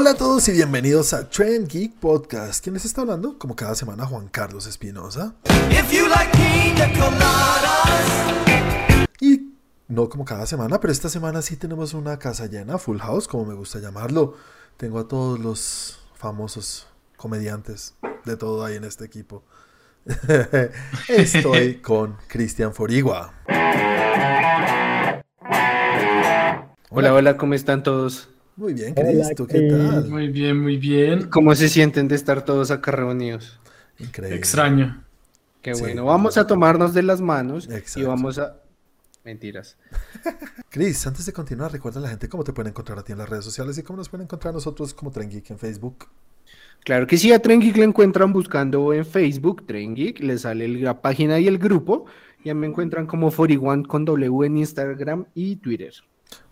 Hola a todos y bienvenidos a Trend Geek Podcast. ¿Quién les está hablando? Como cada semana, Juan Carlos Espinosa. Y no como cada semana, pero esta semana sí tenemos una casa llena, full house, como me gusta llamarlo. Tengo a todos los famosos comediantes de todo ahí en este equipo. Estoy con Cristian Forigua. Hola, hola, ¿cómo están todos? Muy bien, Cristo, ¿qué tal? Muy bien, muy bien. ¿Cómo se sienten de estar todos acá reunidos? Increíble. Extraño. Qué Sí. bueno. Vamos a tomarnos de las manos y Exacto. vamos a. Mentiras. Cris, antes de continuar, recuerda a la gente cómo te pueden encontrar a ti en las redes sociales y cómo nos pueden encontrar a nosotros como Tren Geek en Facebook. Claro que sí, a Tren Geek le encuentran buscando en Facebook, Tren Geek, le sale la página y el grupo. Ya me encuentran como 41 con W en Instagram y Twitter.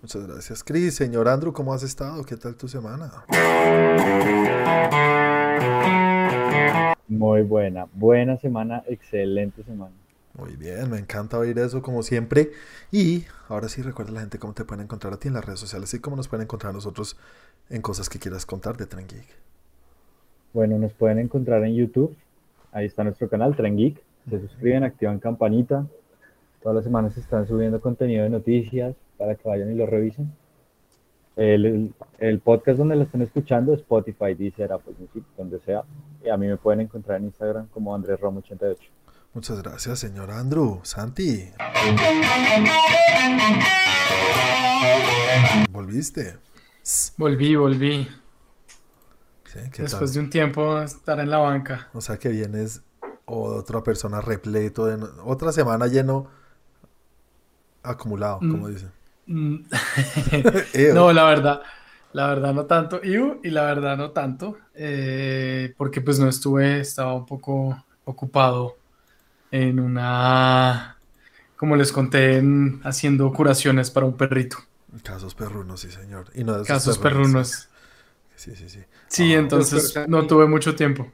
Muchas gracias, Cris. Señor Andrew, ¿cómo has estado? ¿Qué tal tu semana? Muy buena, buena semana, excelente semana. Muy bien, me encanta oír eso como siempre. Y ahora sí, recuerda a la gente cómo te pueden encontrar a ti en las redes sociales y cómo nos pueden encontrar a nosotros en cosas que quieras contar de Tren Geek. Bueno, nos pueden encontrar en YouTube, ahí está nuestro canal, Tren Geek, se suscriben, activan campanita, todas las semanas se están subiendo contenido de noticias para que vayan y lo revisen. El, el- el podcast donde lo están escuchando, Spotify, Deezer, Apple Music, donde sea, y a mí me pueden encontrar en Instagram como Andrés Romo 88. Muchas gracias, señor Andrew. Santi. ¿Volviste? Volví, volví. ¿qué Después tal? de un tiempo estar en la banca. O sea que vienes otra persona repleto, de otra semana lleno, acumulado, como Mm. dicen. Mm, no, la verdad, la verdad no tanto. Iu, y la verdad no tanto. eh, porque pues no estuve, estaba un poco ocupado en una, como les conté, en- haciendo curaciones para un perrito. Casos perrunos, sí, señor. Y no de Casos perrunos. Sí, sí, sí. Sí, Ah, entonces doctor no tuve mucho tiempo.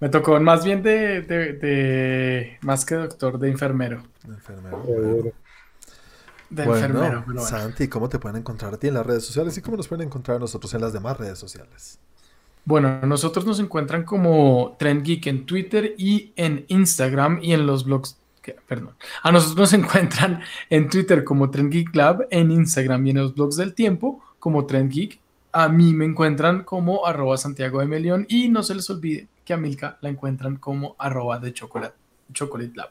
Me tocó más bien de, de- de- más que doctor, de enfermero. Enfermero. Seguro. bueno. De Bueno, enfermero, pero bueno. Santi, ¿cómo te pueden encontrar a ti en las redes sociales y cómo nos pueden encontrar a nosotros en las demás redes sociales? Bueno, nosotros nos encuentran como Trend Geek en Twitter y en Instagram y en los blogs. que- Perdón. A nosotros nos encuentran en Twitter como Trend Geek Lab, en Instagram y en los blogs del tiempo como Trend Geek. A mí me encuentran como arroba Santiago de Melión y no se les olvide que a Milka la encuentran como arroba de chocolate, chocolate lab.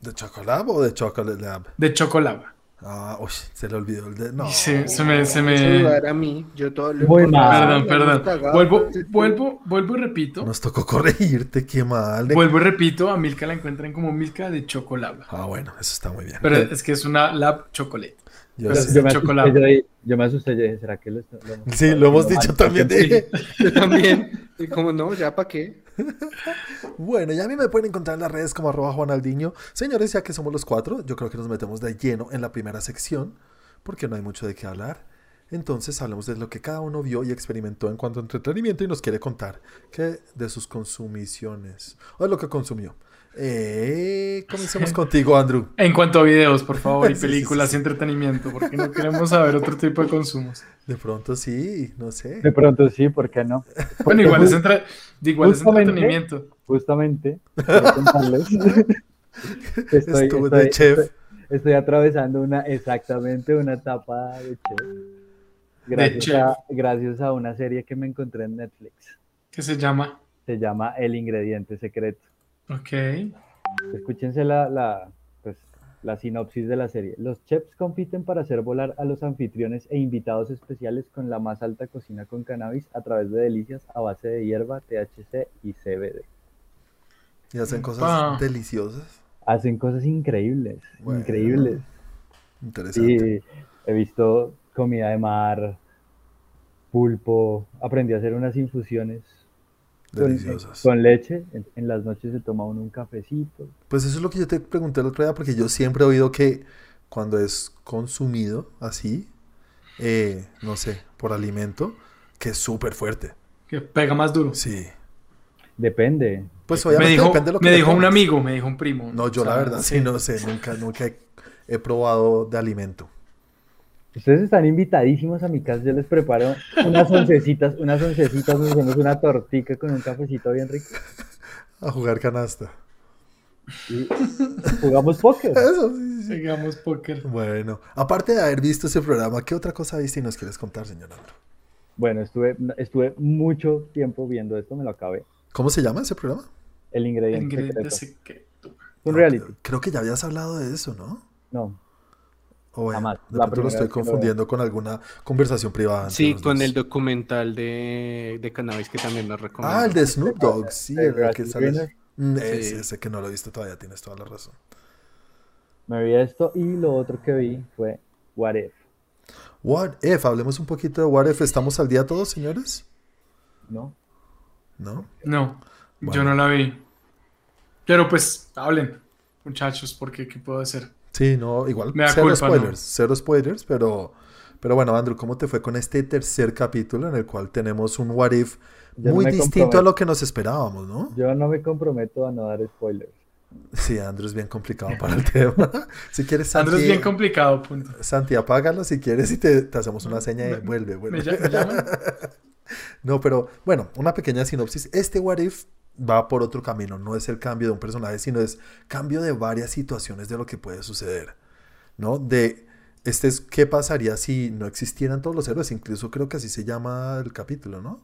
¿De Chocolab o de Chocolate Lab? De Chocolab. Ah, uy, se le olvidó el de. No. Sí, se me, se me... A mí, yo todo lo importante, Perdón, perdón. Vuelvo, vuelvo, vuelvo y repito. Nos tocó corregirte, qué mal. Vuelvo y repito, a Milka la encuentran como Milka de Chocolab. Ah, bueno, eso está muy bien. Pero es que es una Lab Chocolate. Yo me, chocolate. asusté, yo, ahí- yo me asusté, yo dije, ¿será que lo, lo hemos- Sí, lo hemos dicho mal? también. Sí. de- Yo también. Y como no, ya para qué. Bueno, ya a mí me pueden encontrar en las redes como arroba Juanaldiño. Señores, ya que somos los cuatro, yo creo que nos metemos de lleno en la primera sección, porque no hay mucho de qué hablar. Entonces hablemos de lo que cada uno vio y experimentó en cuanto a entretenimiento y nos quiere contar que de sus consumiciones o de lo que consumió. Eh, comencemos contigo, Andrew. En cuanto a videos, por favor, y sí, películas sí, sí. y entretenimiento, porque no queremos saber otro tipo de consumos. De pronto sí, no sé. De pronto sí, ¿por qué no? Bueno, igual es, entre- igual es Justamente- entretenimiento. Justamente, contarles estoy, estoy- de chef. estoy- estoy atravesando una, exactamente una etapa de chef. Gracias, chef. A, gracias a una serie que me encontré en Netflix. que se llama? Se llama El Ingrediente Secreto. Ok. Escúchense la, la, pues, la sinopsis de la serie. Los chefs compiten para hacer volar a los anfitriones e invitados especiales con la más alta cocina con cannabis a través de delicias a base de hierba, THC y CBD. Y hacen cosas deliciosas. Hacen cosas increíbles, Bueno. increíbles. Interesante. Y he visto comida de mar, pulpo, aprendí a hacer unas infusiones deliciosas. con leche. En, en las noches se toma uno un cafecito. Pues eso es lo que yo te pregunté el otro día, porque yo siempre he oído que cuando es consumido así, eh, no sé, por alimento, que es súper fuerte. Que pega más duro. Sí. Depende. Pues Me obviamente dijo, depende de lo que me dijo un amigo, me dijo un primo. No, yo O sea, la verdad sí, no sé, nunca, nunca he, he probado de alimento. Ustedes están invitadísimos a mi casa. Yo les preparo unas oncecitas, unas oncecitas, nos hacemos una tortica con un cafecito bien rico. A jugar canasta. Y jugamos póker. Eso, sí, sí. Sigamos póker. Bueno, aparte de haber visto ese programa, ¿qué otra cosa viste y nos quieres contar, señor Andro? Bueno, estuve, estuve mucho tiempo viendo esto, me lo acabé. ¿Cómo se llama ese programa? El ingrediente Ingrediente secreto. secreto. Un No, reality. creo, creo que ya habías hablado de eso, ¿no? No, O bueno, Jamás. de La pronto lo estoy lo confundiendo con alguna conversación privada. Sí, con dos. el documental de, de cannabis que también nos recomiendo. Ah, el de Snoop Dogg, sí, el que sale. Mm, Ese, Sí. ese que no lo he visto todavía, tienes toda la razón. me vi esto y lo otro que vi fue What If, What If, hablemos un poquito de What If. ¿Estamos al día todos, señores? ¿no? ¿No? No, Bueno. yo no la vi. Pero pues, hablen, muchachos, porque ¿qué puedo hacer? Sí, no, igual. Me da cero culpa, spoilers, ¿no? cero spoilers, pero, pero bueno, Andrew, ¿cómo te fue con este tercer capítulo en el cual tenemos un What If Yo no muy me distinto a lo que nos esperábamos, ¿no? Yo no me comprometo a no dar spoilers. Sí, Andrew es bien complicado para el tema. Si quieres, Santi, Andrés es bien complicado, punto. Santi, apágalo si quieres y te, te hacemos una seña Me- vuelve, vuelve. ¿Me, ll- me llaman? No, pero bueno, una pequeña sinopsis. Este What If va por otro camino. No es el cambio de un personaje, sino es cambio de varias situaciones de lo que puede suceder. ¿No? De este es qué pasaría si no existieran todos los héroes. Incluso creo que así se llama el capítulo, ¿no?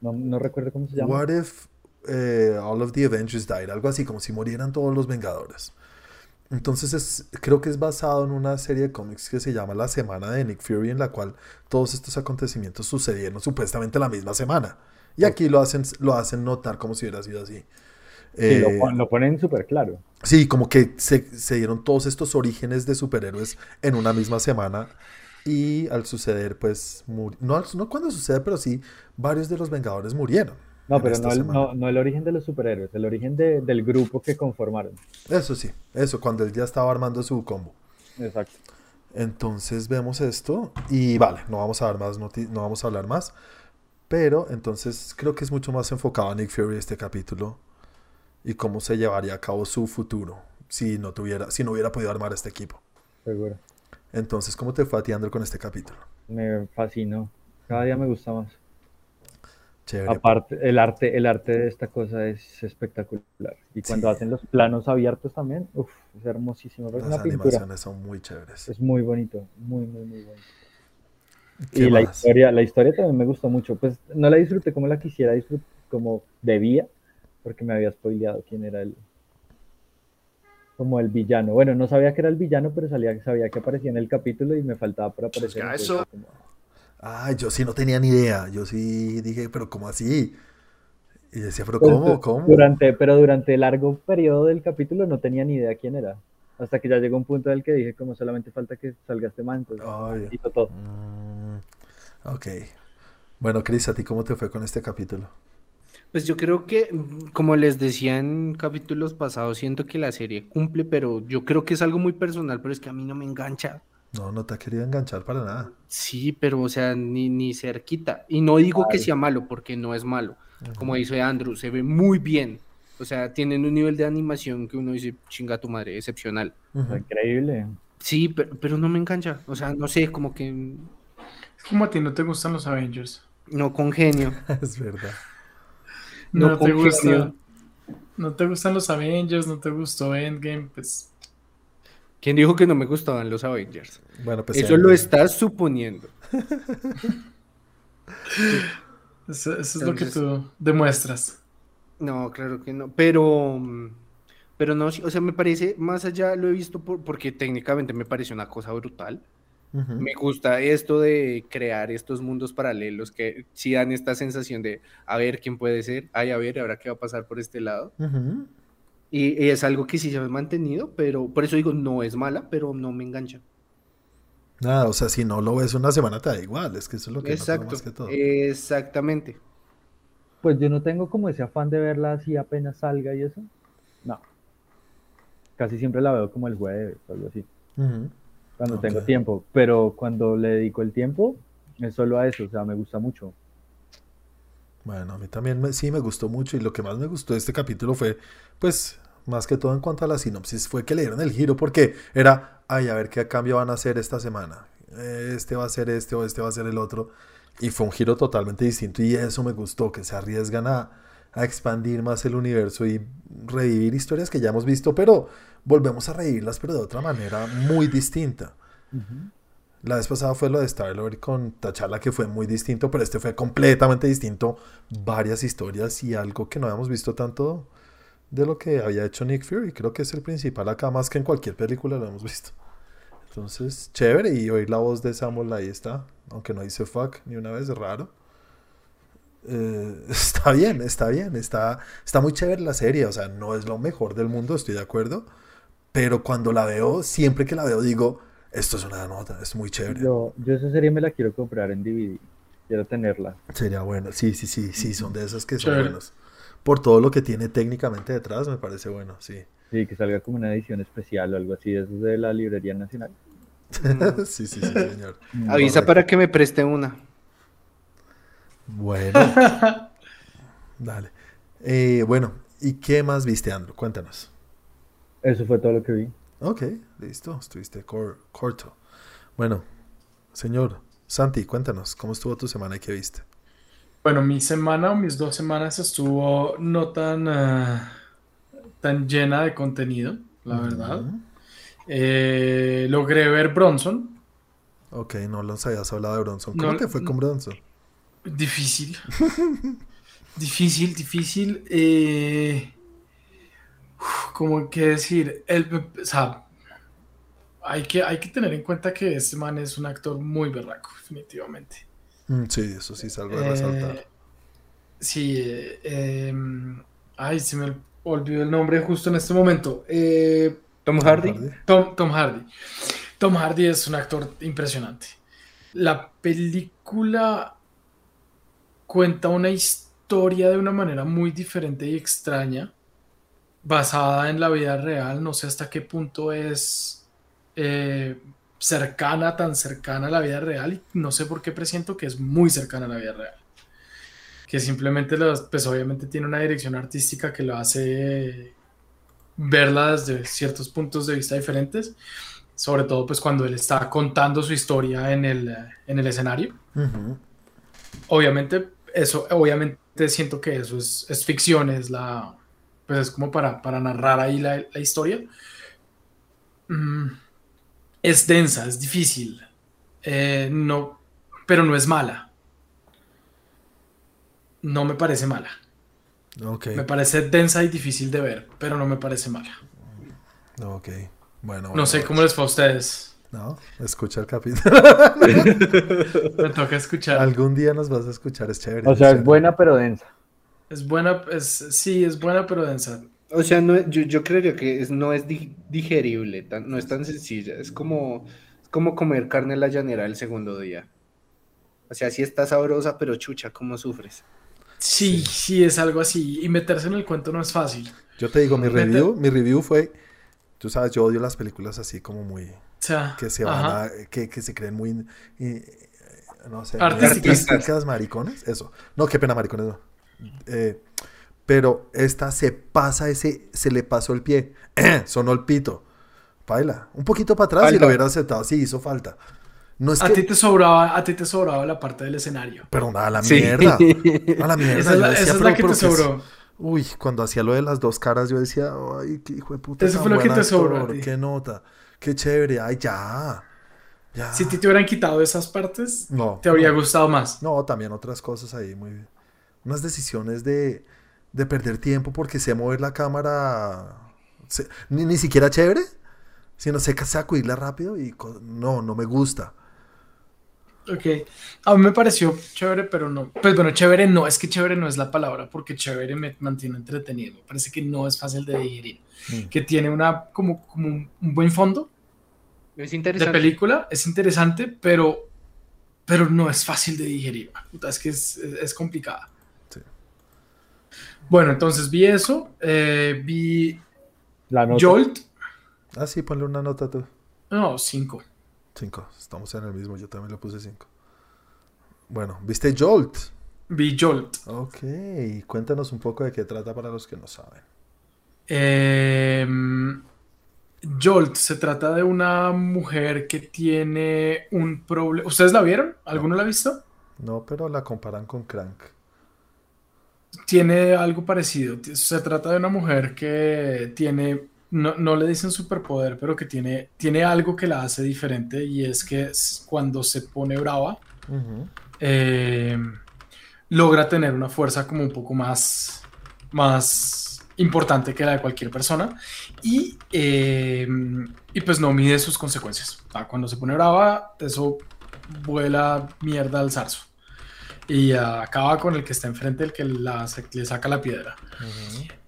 No, no recuerdo cómo se llama. What if eh, all of the Avengers died? Algo así, como si murieran todos los Vengadores. Entonces es, creo que es basado en una serie de cómics que se llama La Semana de Nick Fury, en la cual todos estos acontecimientos sucedieron supuestamente la misma semana. Y aquí lo hacen, lo hacen notar como si hubiera sido así. Sí, lo, Eh, lo ponen súper claro. Sí, como que se, se dieron todos estos orígenes de superhéroes en una misma semana. Y al suceder, pues, no, no cuando sucede, pero sí, varios de los Vengadores murieron. No, pero no el, no, no el origen de los superhéroes, el origen de- del grupo que conformaron. Eso sí, eso, cuando él ya estaba armando su combo. Exacto. Entonces vemos esto y vale, no vamos a dar más no vamos a hablar más, pero entonces creo que es mucho más enfocado a Nick Fury este capítulo y cómo se llevaría a cabo su futuro si no tuviera, si no hubiera podido armar este equipo. Seguro. Entonces, ¿cómo te fue a ti, Andrew, con este capítulo? Me fascinó. Cada día me gusta más. Chévere. Aparte, el arte, el arte de esta cosa es espectacular. Y cuando Sí. hacen los planos abiertos también, uf, es hermosísimo. Es Las pintura. animaciones son muy chéveres. Es muy bonito, muy, muy, muy bonito. ¿Qué Y la historia, la historia también me gustó mucho. Pues no la disfruté como la quisiera disfrutar, como debía, porque me había spoileado quién era el, como el villano. Bueno, no sabía que era el villano, pero salía, sabía que aparecía en el capítulo y me faltaba por aparecer. Ya, entonces eso. como- Ay, yo sí no tenía ni idea. Yo sí dije, pero ¿cómo así? Y decía, pero Pues, ¿cómo? ¿Cómo? Durante, pero durante el largo periodo del capítulo no tenía ni idea quién era. Hasta que ya llegó un punto en el que dije, como solamente falta que salga este man, entonces Ay. hizo todo. Mm, ok. Bueno, Chris, ¿a ti cómo te fue con este capítulo? Pues yo creo que, mm, como les decía en capítulos pasados, siento que la serie cumple, pero yo creo que es algo muy personal, pero es que a mí no me engancha. No, no te ha querido enganchar para nada. Sí, pero o sea, ni, ni cerquita. Y no digo que sea malo, porque no es malo. Como dice Andrew, se ve muy bien. O sea, tienen un nivel de animación que uno dice, chinga tu madre, excepcional. Increíble. Sí, pero, pero no me engancha. O sea, no sé, como que Es como a ti no te gustan los Avengers. no congenio. Es verdad. No No, te gusta. No te gustan los Avengers, no te gustó Endgame, pues ¿Quién dijo que no me gustaban los Avengers? Bueno, pues Eso sí, lo estás suponiendo. eso, eso es lo que tú demuestras. No, claro que no. Pero, pero no, sí, o sea, me parece, más allá lo he visto por- porque técnicamente me parece una cosa brutal. Me gusta esto de crear estos mundos paralelos que sí dan esta sensación de a ver quién puede ser, ay, a ver, ahora qué va a pasar por este lado. Y, y es algo que sí se ha mantenido, pero por eso digo, no es mala, pero no me engancha. Nada, o sea, si no lo ves una semana te da igual, es que eso es lo que Exacto, más que todo. exactamente. Pues yo no tengo como ese afán de verla así apenas salga y eso. No. Casi siempre la veo como el jueves o algo así, Ujú. Cuando Ok. tengo tiempo. Pero cuando le dedico el tiempo, es solo a eso, o sea, me gusta mucho. Bueno, a mí también me- sí me gustó mucho y lo que más me gustó de este capítulo fue, pues, más que todo en cuanto a la sinopsis, fue que le dieron el giro porque era, ay, a ver qué cambio van a hacer esta semana. este va a ser este o este va a ser el otro. Y fue un giro totalmente distinto y eso me gustó, que se arriesgan a, a expandir más el universo y revivir historias que ya hemos visto, pero volvemos a revivirlas, pero de otra manera muy distinta. La vez pasada fue lo de Star-Lord con T'Challa, que fue muy distinto, pero este fue completamente distinto. Varias historias y algo que no habíamos visto tanto de lo que había hecho Nick Fury. Creo que es el principal acá, más que en cualquier película lo hemos visto. Entonces, chévere. Y oír la voz de Samuel ahí está. Aunque no dice fuck ni una vez, raro. Eh, está bien, está bien. Está, está muy chévere la serie. O sea, no es lo mejor del mundo, estoy de acuerdo. Pero cuando la veo, siempre que la veo, digo, esto es una nota, es muy chévere. Yo, yo esa serie me la quiero comprar en DVD. Quiero tenerla. Sería bueno. Sí, sí, sí, sí, son de esas que son Chévere. buenos. Por todo lo que tiene técnicamente detrás, me parece bueno, sí. Sí, que salga como una edición especial o algo así. Eso es de la Librería Nacional. sí, sí, sí, señor. Avisa Correcto. para que me preste una. Bueno. Dale. Eh, bueno, ¿y qué más viste, Andrew? Cuéntanos. Eso fue todo lo que vi. Ok, listo, estuviste cor- corto. Bueno, señor Santi, cuéntanos, ¿cómo estuvo tu semana y qué viste? Bueno, mi semana o mis dos semanas estuvo no tan, ah, tan llena de contenido, la verdad. Eh, logré ver Bronson. Ok, no nos habías hablado de Bronson. No, ¿Cómo te fue con Bronson? Difícil. difícil, difícil. eh, uf, ¿cómo que decir? El, o sea, hay que, hay que tener en cuenta que este man es un actor muy berraco, definitivamente. Mm, sí, eso sí es algo de resaltar. Eh, sí, eh, em, ay, se me olvidó el nombre justo en este momento. Eh, Tom Hardy. Tom, Tom Hardy. Tom Hardy es un actor impresionante. La película cuenta una historia de una manera muy diferente y extraña, basada en la vida real. No sé hasta qué punto es eh, cercana, tan cercana a la vida real. Y no sé por qué presiento que es muy cercana a la vida real. Que simplemente, los- pues obviamente tiene una dirección artística que lo hace verla desde ciertos puntos de vista diferentes, sobre todo pues cuando él está contando su historia en el, en el escenario. Ujú. Obviamente, eso, obviamente siento que eso es, es ficción, es la, pues es como para, para narrar ahí la, la historia. Mm, es densa, es difícil, eh, no, pero no es mala. No me parece mala. Me parece densa y difícil de ver, pero no me parece mala. ok. Bueno, No bueno, sé cómo les fue a ustedes. No, escucha el capítulo. Me toca escuchar. Algún día nos vas a escuchar, es chévere. O sea, es buena pero densa. Es buena, es, sí, es buena, pero densa. O sea, no, yo, yo creería que es- no es di- digerible, tan- no es tan sencilla. Es como, es como comer carne en la llanera el segundo día. O sea, sí está sabrosa, pero chucha, ¿cómo sufres? Sí, sí, es algo así. Y meterse en el cuento no es fácil. Yo te digo, mi review, mi review fue, tú sabes, yo odio las películas así como muy, O sea, que se van ajá. a, que, que se creen muy, eh, no sé, Artísticas. artísticas, maricones, eso. No, qué pena, maricones, no. Eh, pero esta se pasa ese, se le pasó el pie, sonó el pito, baila, un poquito para atrás y Falta. lo hubiera aceptado, sí, hizo falta. No es A que, ti te sobraba, a ti te sobraba la parte del escenario. pero nada, a la Sí. mierda, a la mierda. Esa es la, decía, esa es pero- la que te sobró. Uy, cuando hacía lo de las dos caras, yo decía, ay, qué hijo de puta. Eso fue lo que te sobró. Qué nota, qué chévere, ay, ya. Ya. Si a ti te hubieran quitado esas partes, no, te habría no, gustado más. no, también otras cosas ahí, muy bien. Unas decisiones de, de perder tiempo porque sé mover la cámara, ni, ni siquiera chévere, sino sé que sacudirla rápido y no, no me gusta. Ok. A mí me pareció chévere, pero no. Pues bueno, chévere no, es que chévere no es la palabra, porque chévere me mantiene entretenido. Me parece que no es fácil de digerir. Mm. Que tiene una, como, como un, un buen fondo Es de interesante. película, es interesante, pero, pero no es fácil de digerir. Puta, es que es, es- es complicada. Bueno, entonces vi eso, eh, vi La nota. Jolt, Ah, sí, ponle una nota tú. no, 5. Cinco, estamos en el mismo, yo también le puse cinco. Bueno, ¿viste Jolt? Vi Jolt. Ok, cuéntanos un poco de qué trata para los que no saben. Eh, Jolt se trata de una mujer que tiene un problema. ¿Ustedes la vieron? ¿Alguno la ha visto? No, pero la comparan con Crank. Tiene algo parecido. Se trata de una mujer que tiene, no, no le dicen superpoder, pero que tiene, tiene algo que la hace diferente y es que cuando se pone brava, eh, logra tener una fuerza como un poco más, más importante que la de cualquier persona y, eh, y pues no mide sus consecuencias. O sea, cuando se pone brava, eso vuela mierda al zarzo y acaba con el que está enfrente, el que la- le saca la piedra.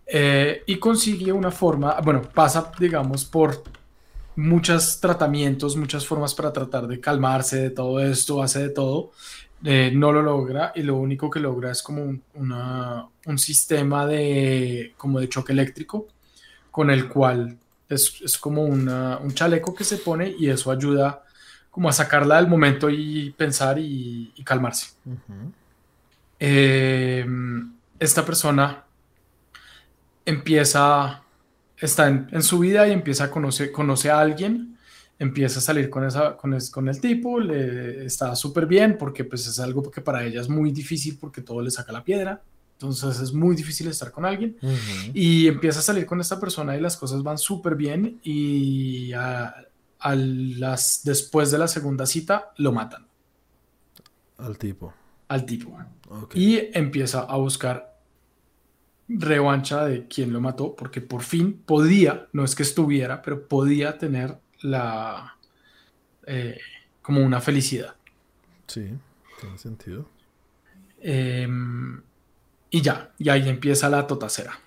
Eh, y consigue una forma, bueno, pasa, digamos, por muchos tratamientos, muchas formas para tratar de calmarse de todo esto, hace de todo, eh, no lo logra y lo único que logra es como un, una- un sistema de, como de choque eléctrico con el cual es, es como una- un chaleco que se pone y eso ayuda como a sacarla del momento y pensar y- y calmarse. Eh, esta persona empieza, está en, en su vida y empieza a conocer, conoce a alguien, empieza a salir con, esa, con, es- con el tipo, le está súper bien porque pues es algo que para ella es muy difícil porque todo le saca la piedra, entonces es muy difícil estar con alguien. Y empieza a salir con esta persona y las cosas van súper bien y a, a las, después de la segunda cita lo matan Al tipo. al tipo. Ok. Y empieza a buscar revancha de quien lo mató, porque por fin podía, no es que estuviera, pero podía tener la eh, como una felicidad. Sí, tiene sentido. Em, y ya, y ahí empieza la totacera.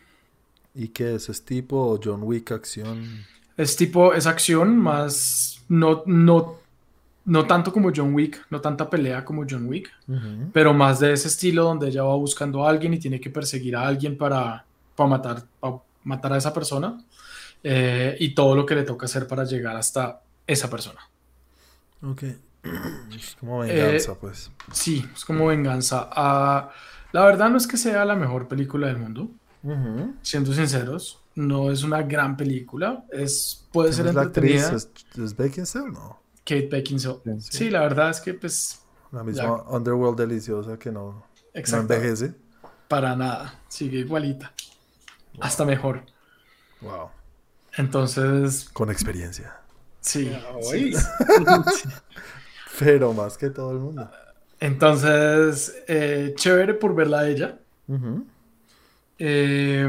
¿Y qué es? ¿Es tipo John Wick acción? Es tipo, es acción más, no, no, no tanto como John Wick, no tanta pelea como John Wick, Ujú. pero más de ese estilo donde ella va buscando a alguien y tiene que perseguir a alguien para, para matar, para matar a esa persona eh, y todo lo que le toca hacer para llegar hasta esa persona. Ok. Es como venganza, Eh, pues. Sí, es como venganza. Ah, la verdad no es que sea la mejor película del mundo, Siendo sinceros, no es una gran película, es, puede ¿Quién ser es la actriz? entretenida. ¿Es, es Beckinsale? No. Kate Beckinsale. Sí. Sí, la verdad es que pues La misma Underworld deliciosa que no, no envejece. para nada, sigue igualita, hasta mejor. Wow. Entonces, Con experiencia. sí. Pero más que todo el mundo. Entonces, eh, chévere por verla a ella. Ujú. Eh,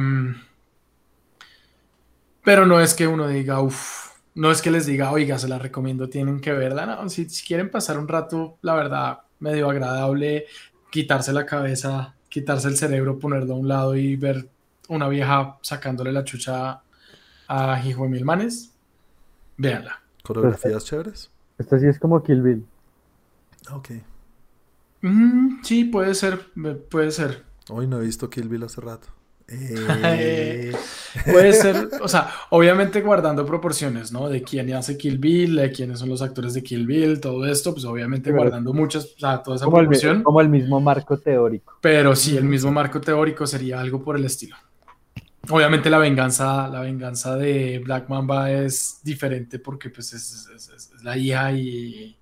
pero no es que uno diga, uff, no es que les diga, oiga, se la recomiendo, tienen que verla. No, si, si quieren pasar un rato, la verdad, medio agradable, quitarse la cabeza, quitarse el cerebro, ponerlo a un lado y ver una vieja sacándole la chucha a hijo de mil manes, véanla. Coreografías chéveres. Esta sí es como Kill Bill. Ok. Mm, sí, puede ser, puede ser. Hoy no he visto Kill Bill hace rato. Eh, Puede ser, o sea, obviamente guardando proporciones, ¿no? De quién hace Kill Bill, de quiénes son los actores de Kill Bill, todo esto, pues obviamente guardando muchas, o sea, toda esa Como el, proporción, como el mismo marco teórico. pero sí, el mismo marco teórico sería algo por el estilo. Obviamente la venganza, la venganza de Black Mamba es diferente porque pues es, es- es- es la hija y,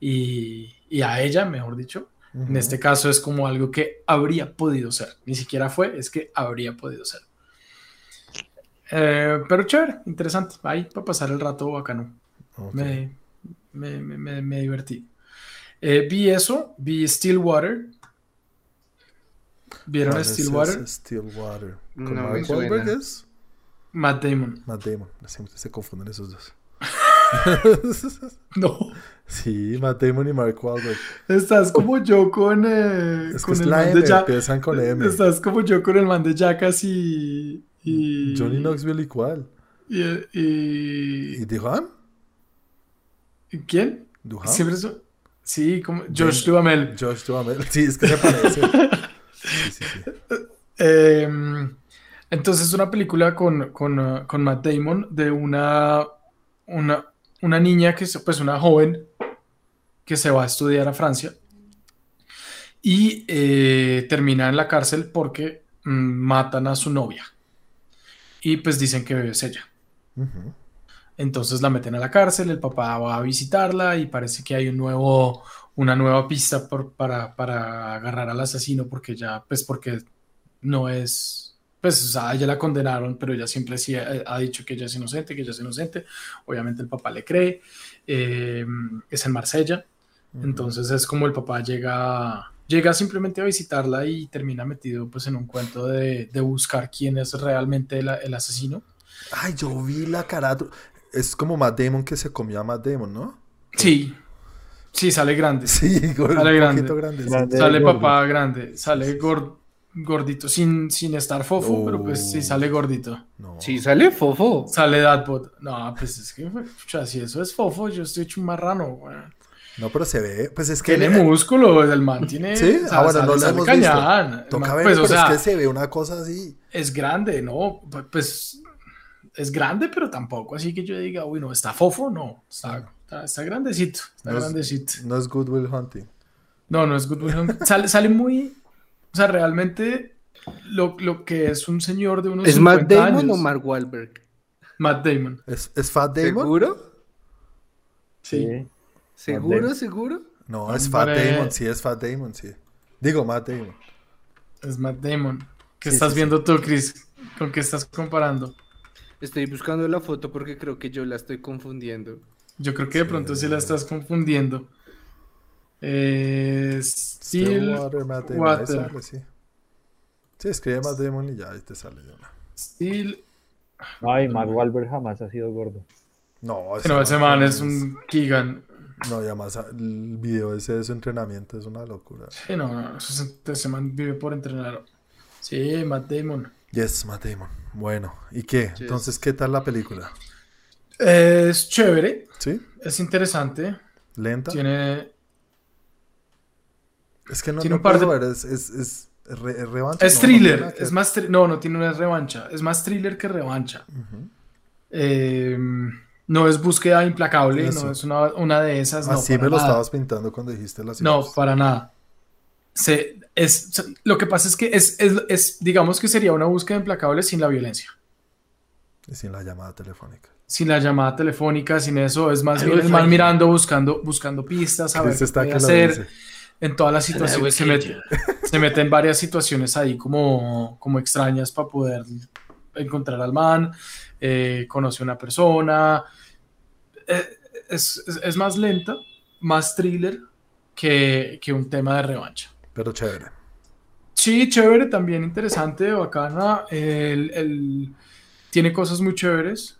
y, y a ella, mejor dicho. En ujú. este caso es como algo que habría podido ser. Ni siquiera fue, es que habría podido ser. Eh, pero chévere, interesante. Ahí para pasar el rato bacano. Ok. Me, me, me- me- me divertí. Eh, vi eso, vi Stillwater. ¿Vieron ¿Cuál es Stillwater? Stillwater. No ¿Con me Mark. Wahlberg es? Matt Damon. Matt Damon. Siempre se confunden esos dos. No, sí, Matt Damon y Mark Wahlberg. estás como yo con, eh, Es que con el man M, de Ja- empiezan con M. Estás como yo con el man de Jackass y, y Johnny Knoxville y, y- ¿Y Duhan? ¿y ¿quién? ¿Duhan? Siempre sí, como Josh Duhamel. Josh Duhamel. Sí, es que se parece. Sí, sí, sí. Eh, entonces es una película con, con, con Matt Damon de una, una, una niña que es pues una joven que se va a estudiar a Francia y eh, termina en la cárcel porque mm, matan a su novia y pues dicen que es ella. Entonces la meten a la cárcel, el papá va a visitarla y parece que hay un nuevo, una nueva pista por- para, para agarrar al asesino porque ya, pues porque no es, pues o sea, ella la condenaron, pero ella siempre sí ha, ha dicho que ella es inocente, que ella es inocente. Obviamente el papá le cree. Eh, es en Marsella. Entonces es como el papá llega, llega simplemente a visitarla y termina metido pues en un cuento de, de buscar quién es realmente el, el asesino. Ay, yo vi la carátula. Es como Matt Damon que se comió a Matt Damon, ¿no? Sí, sí, sale grande. Sí, un Sale grande. poquito grande. Sale gordo. papá grande, sale gor- gordito, sin, sin estar fofo, pero pues sí sale gordito. No. Sí, sale fofo. Sale Dadbot. No, pues es que, pucha, si eso es fofo, yo estoy hecho un marrano, weón. No, pero se ve. Pues es que. Tiene músculo, el man tiene. Sí, o sea, ah, bueno, sale- no lo hemos cañán. visto. Toca man, ver, pues, o pero sea, es que se ve una cosa así. es grande, ¿no? Pu- Pues es grande, pero tampoco así que yo diga, uy, no, está fofo, no, está, está, está grandecito, está No es- grandecito. No es Good Will Hunting. No, no es Good Will Hunting. Sale, sale muy, o sea, realmente lo, lo que es un señor de unos ¿Es Matt 50 Damon años. o Mark Wahlberg? Matt Damon. ¿Es, es Fat Damon? ¿Seguro? Sí. Sí. ¿Seguro? Damon. ¿Seguro? No, es Fat Hombre. Damon. Sí, es Fat Damon, sí. Digo, Matt Damon. Es Matt Damon. ¿Qué Sí, estás sí, sí. viendo tú, Chris? ¿Con qué estás comparando? Estoy buscando la foto porque creo que yo la estoy confundiendo. Yo creo que de pronto sí la estás confundiendo. Eh, Steel, Stillwater, Matt Damon. Water. sale, sí. Sí, escribe Matt Damon y ya ahí te sale de una. Steel. Ay, Mark Wahlberg jamás ha sido gordo. No, No, ese man es un Keegan. No, y además el video ese de su entrenamiento es una locura. Sí, no, no, ese man vive por entrenar. Sí, Matt Damon. Yes, Matt Damon. Bueno, ¿y qué? Yes. Entonces, ¿qué tal la película? Es chévere, ¿Sí? es interesante. ¿Lenta? Tiene. Es que no, tiene no un par de- ver, es, es, es re- es revancha. Es No, no thriller, que es más. tri- No, no tiene una revancha. Es más thriller que revancha. Eh, no es búsqueda implacable, Eso. no es una, una de esas. no, Así para me lo nada. estabas pintando cuando dijiste las No, para nada. Se, es, se- lo que pasa es que es, es- es- digamos que sería una búsqueda implacable sin la violencia, Y sin la llamada telefónica. sin la llamada telefónica, sin eso. Es más bien el man mirando, buscando, buscando pistas, a ver qué puede hacer. En todas las situaciones se mete, se mete en varias situaciones ahí como, como extrañas para poder encontrar al man. eh, conoce a una persona. Eh, es, es- es más lenta, más thriller que, que un tema de revancha. Pero chévere. Sí, chévere, también interesante, bacana. El, el- tiene cosas muy chéveres.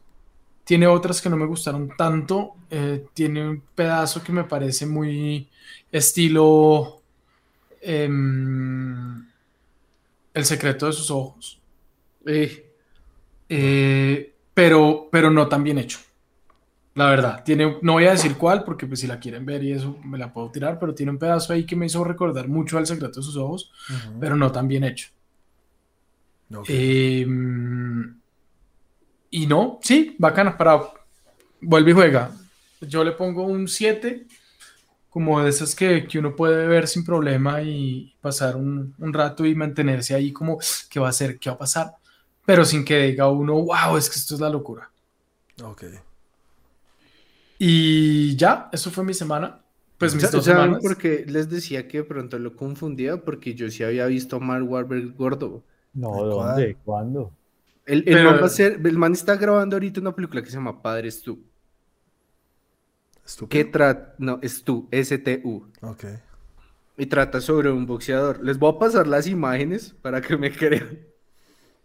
Tiene otras que no me gustaron tanto. eh, tiene un pedazo que me parece muy estilo em, El secreto de sus ojos. Eh, Eh, pero, pero no tan bien hecho. La verdad, tiene, no voy a decir cuál, porque pues si la quieren ver y eso me la puedo tirar, pero tiene un pedazo ahí que me hizo recordar mucho al secreto de sus ojos, pero no tan bien hecho. Eh, y no, sí, bacana, para vuelve y juega. Yo le pongo un 7, como de esas que, que uno puede ver sin problema y pasar un, un rato y mantenerse ahí como, ¿qué va a hacer? ¿Qué va a pasar? Pero sin que diga uno, wow, es que esto es la locura. Ok. Y ya, eso fue mi semana. Pues mis dos ¿Saben semanas. por qué les decía que de pronto lo confundía? Porque yo sí había visto a Mark Wahlberg gordo. No. ¿dónde? ¿Cuándo? El, el Pero- man va a ser, el man está grabando ahorita una película que se llama Padres Tú. Estúpido. Que trata, no, es tú, S-T-U. Ok. Y trata sobre un boxeador. Les voy a pasar las imágenes para que me crean.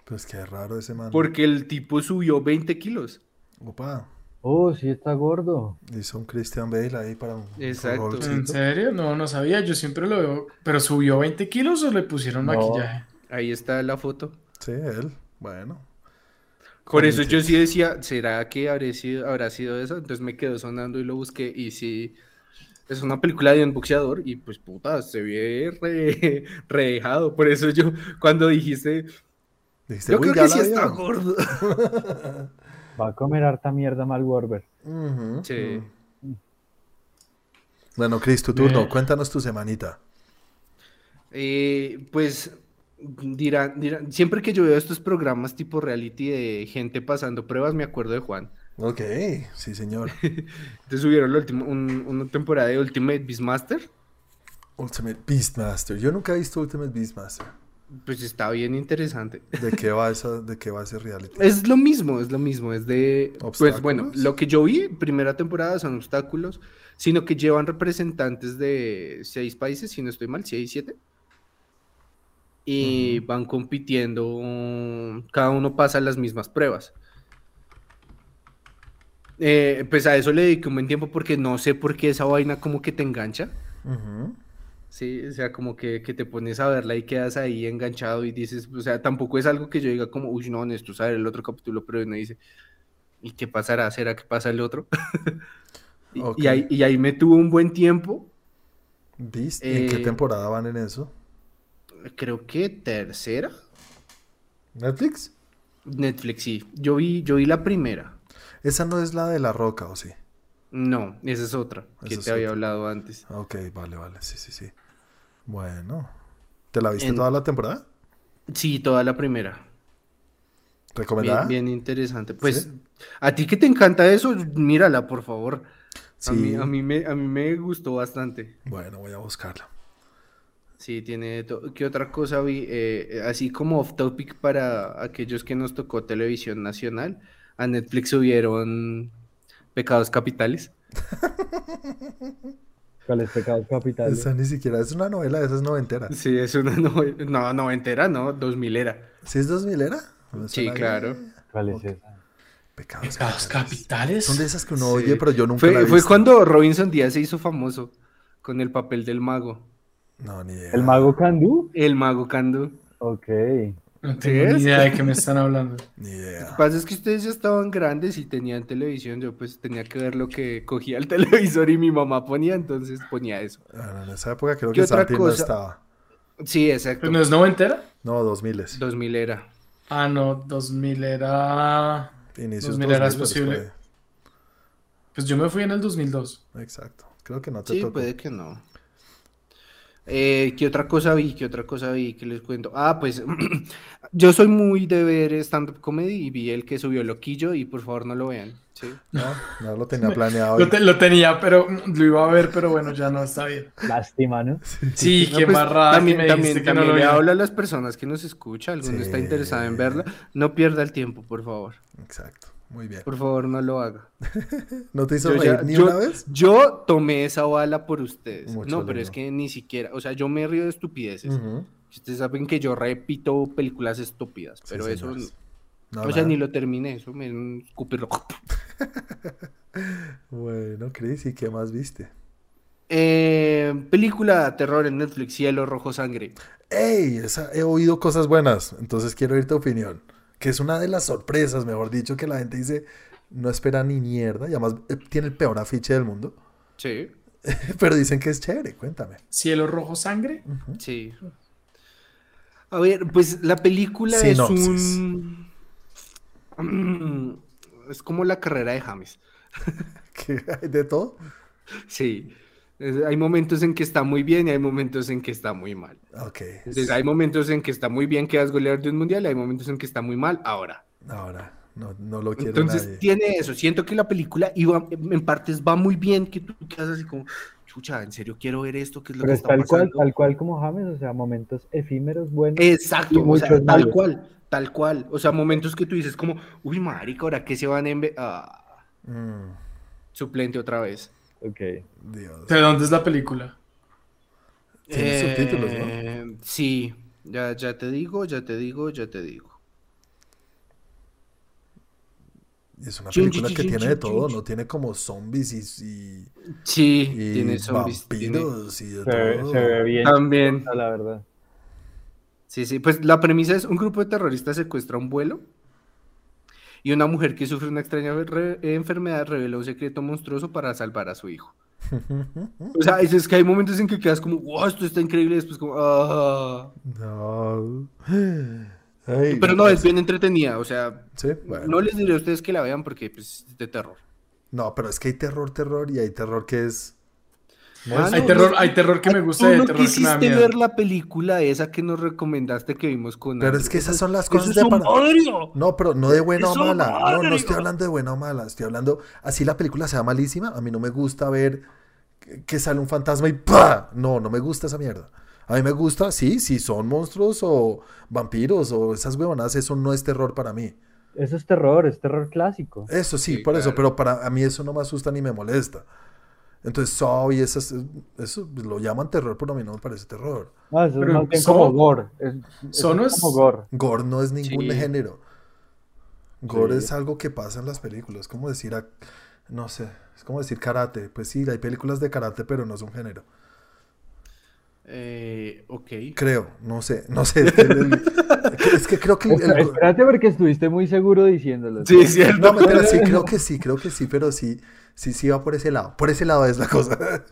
Pues qué raro ese man. Porque el tipo subió 20 kilos. Opa. Oh, sí está gordo. Hizo un Christian Bale ahí para un Exacto. rolcito. ¿En serio? No, no sabía. Yo siempre lo veo. ¿Pero subió 20 kilos o le pusieron No. maquillaje? Ahí está la foto. Sí, él. Bueno. Por eso yo sí decía, ¿será que habré sido, habrá sido eso? Entonces me quedó sonando y lo busqué. Y sí, es una película de un boxeador. Y pues puta, se ve re, re dejado. Por eso yo, cuando dijiste, Dijiste, yo "Uy, creo que sí está vio". gordo. Va a comer harta mierda Wahlberg. Ujú, Sí. ujú. Bueno, Chris, tu turno. Bien. Cuéntanos tu semanita. Eh, pues dirán, dirán, siempre que yo veo estos programas tipo reality de gente pasando pruebas, me acuerdo de Juan. Ok, sí, señor. Entonces subieron la un- una temporada de Ultimate Beastmaster. Ultimate Beastmaster. Yo nunca he visto Ultimate Beastmaster. Pues está bien interesante. ¿De qué va esa, de qué va ese reality? Es lo mismo, es lo mismo, es de... Pues bueno, ¿Obstáculos? lo que yo vi, primera temporada son obstáculos, sino que llevan representantes de seis países, si no estoy mal, seis, siete. Y van compitiendo, cada uno pasa las mismas pruebas. Eh, pues a eso le dediqué un buen tiempo porque no sé por qué esa vaina como que te engancha. Sí, o sea, como que, que te pones a verla y quedas ahí enganchado y dices, o sea, tampoco es algo que yo diga como, uy, no, necesito saber el otro capítulo, pero uno dice, ¿y qué pasará? ¿Será que pasa el otro? y, ahí, y ahí me tuvo un buen tiempo. ¿Y ¿En qué Eh, temporada van en eso? Creo que tercera, ¿Netflix? Netflix, sí, yo vi, yo vi la primera, Esa no es la de La Roca, ¿o sí? no, esa es otra, que es te había hablado antes. Ok, vale, vale. Sí, sí, sí. Bueno. ¿Te la viste En- toda la temporada? Sí, toda la primera. ¿Recomendada? Bien, bien interesante. Pues, ¿Sí? a ti que te encanta eso, mírala, por favor. A, mí, Sí. a, mí me, a mí me gustó bastante. Bueno, voy a buscarla. Sí, tiene... to- ¿Qué otra cosa vi? Eh, así como off topic para aquellos que nos tocó televisión nacional, a Netflix subieron Pecados Capitales. ¿Cuáles pecados capitales? Esa ni siquiera es una novela, esa es noventera. Sí, es una novela... No, noventera, no, dos milera. ¿Sí es 2000 era? Me Sí, claro. bien. ¿Cuál es esa? Pecados, Pecados capitales. capitales. Son de esas que uno Sí. oye, pero yo nunca la he Fue, fue cuando Robinson Díaz se hizo famoso con el papel del mago. No, ni idea. ¿El mago Candú? El mago Kandu. Ok. No tengo ¿Sí ni idea de qué me están hablando. Ni Lo que idea. pasa es que ustedes ya estaban grandes y tenían televisión. Yo pues tenía que ver lo que cogía el televisor y mi mamá ponía, entonces ponía eso. Bueno, en esa época creo ¿Qué que otra Santi no cosa? estaba. Sí, exacto. Pues no es noventera. No, 2000 es. 2000 era. Ah, no, 2000 era. Inicios 2000 era 2000 posible. fue- Pues yo me fui en el 2002. Exacto. Creo que no te Sí, tocó. puede que no. Eh, ¿qué otra cosa vi? ¿Qué otra cosa vi? ¿Qué les cuento? Ah, pues yo soy muy de ver stand-up comedy y vi el que subió Loquillo y por favor no lo vean. ¿sí? No, no lo tenía planeado. Lo, te- lo tenía, pero lo iba a ver, pero bueno, ya no está bien. Lástima, ¿no? Sí, No, qué pues, también me también, que no también lo le habla a las personas que nos escucha. Alguno está Sí. interesado en verla. No pierda el tiempo, por favor. Exacto. Muy bien. Por favor, no lo haga. ¿No te hizo Yo, reír ya- ni yo- una vez? yo tomé esa bala por ustedes. Mucho no, pero lío. es que ni siquiera, o sea, yo me río de estupideces. Ujú. Ustedes saben que yo repito películas estúpidas, Sí, pero eso, señores. No, o sea, nada. ni lo terminé, eso me escupirlo. Bueno, Chris, ¿y qué más viste? Eh, película terror en Netflix, Cielo Rojo Sangre. ¡Ey! Esa, he oído cosas buenas, entonces quiero oír tu opinión. Que es una de las sorpresas, mejor dicho, que la gente dice no espera ni mierda y además eh, tiene el peor afiche del mundo. Sí, Pero dicen que es chévere, cuéntame. Cielo rojo sangre. sí. A ver, pues la película Sinopsis. es un... Es como la carrera de James. ¿Qué hay de todo? Sí. Es- Hay momentos en que está muy bien y hay momentos en que está muy mal. Ok. Entonces, hay momentos en que está muy bien que das goleador de un mundial y hay momentos en que está muy mal ahora. Ahora, no, no lo quiere Entonces nadie. tiene eso. Siento que la película iba, en partes va muy bien, que tú quedas así como, chucha, en serio quiero ver esto, qué es lo Pero que es está tal cual, pasando. tal cual como James, o sea, momentos efímeros buenos. Exacto, y o sea, tal malos. cual, tal cual. O sea, momentos que tú dices como, uy, marica, ahora que se van ah, Mm, suplente otra vez. Ok. Dios. ¿De dónde es la película? Tiene subtítulos, ¿no? Eh, Sí, ya, ya te digo, ya te digo, ya te digo. Es una película que tiene de todo. ¿no? Tiene como zombies y, y, Sí, y tiene zombies. tiene- vampiros y de Se ve, todo. se ve bien, También. la verdad. Sí, sí, pues la premisa es un grupo de terroristas secuestra un vuelo y una mujer que sufre una extraña re- enfermedad revela un secreto monstruoso para salvar a su hijo. O sea, es, es que hay momentos en que quedas como, wow, esto está increíble, y después como, ah. No. Ay, Pero no, es bien entretenida, o sea, Sí, bueno. no les diré a ustedes que la vean porque pues, es de terror. No, pero es que hay terror, terror y hay terror que es Ah, Hay no, terror, no. hay terror que me gusta hay no terror que me da quisiste miedo. ver la película esa que nos recomendaste que vimos con Pero es que esas son las cosas es de un para... No, pero no de buena o mala. No, no estoy hablando de buena o mala. Estoy hablando, así la película sea malísima, a mí no me gusta ver que- sale un fantasma y ¡pah! No, no me gusta esa mierda. A mí me gusta, sí, si son monstruos o vampiros o esas huevonadas, eso no es terror para mí. Eso es terror, es terror clásico. Eso sí, Sí, por eso, pero para a mí eso no me asusta ni me molesta. Entonces, Saw y esas, eso lo llaman terror, pero a mí no me parece terror. No, eso Pero es más bien como gore. Es, Saw eso no es como gore. Gore no es ningún Sí. género. Gore Sí. es algo que pasa en las películas. Es como decir, a- no sé, es como decir karate. Pues sí, hay películas de karate, pero no es un género. Eh, ok. Creo, no sé, no sé. Es que, es creo que el- Espérate porque estuviste muy seguro diciéndolo. Sí, es cierto. no, mentira, sí, creo que sí, creo que sí, pero sí, sí, sí va por ese lado. Por ese lado es la cosa.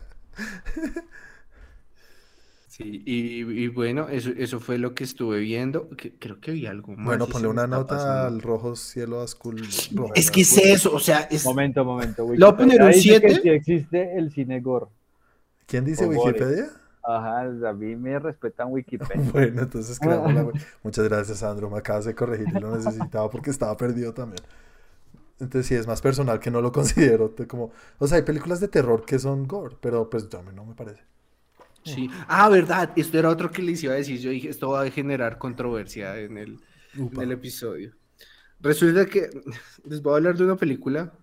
Sí, y, y bueno, eso, eso fue lo que estuve viendo. que- creo que vi algo más. Bueno, ponle una nota pasando. al rojo cielo azul. rojo, Es que es azul. eso, o sea, es, Momento, momento. ¿Le voy a poner un Wikipedia dice que siete? sí existe el cine gore. ¿Quién dice O gore. Ajá, a mí me respetan Wikipedia. Bueno, entonces creamos la... Muchas gracias, Sandro. Me acabas de corregir y lo necesitaba porque estaba perdido también. Entonces sí, es más personal que no lo considero. te- Como... O sea, hay películas de terror que son gore, pero pues a mí no me parece. sí. Ah, verdad, esto era otro que les iba a decir. Yo dije, esto va a generar controversia en el, en el episodio. Resulta que les voy a hablar de una película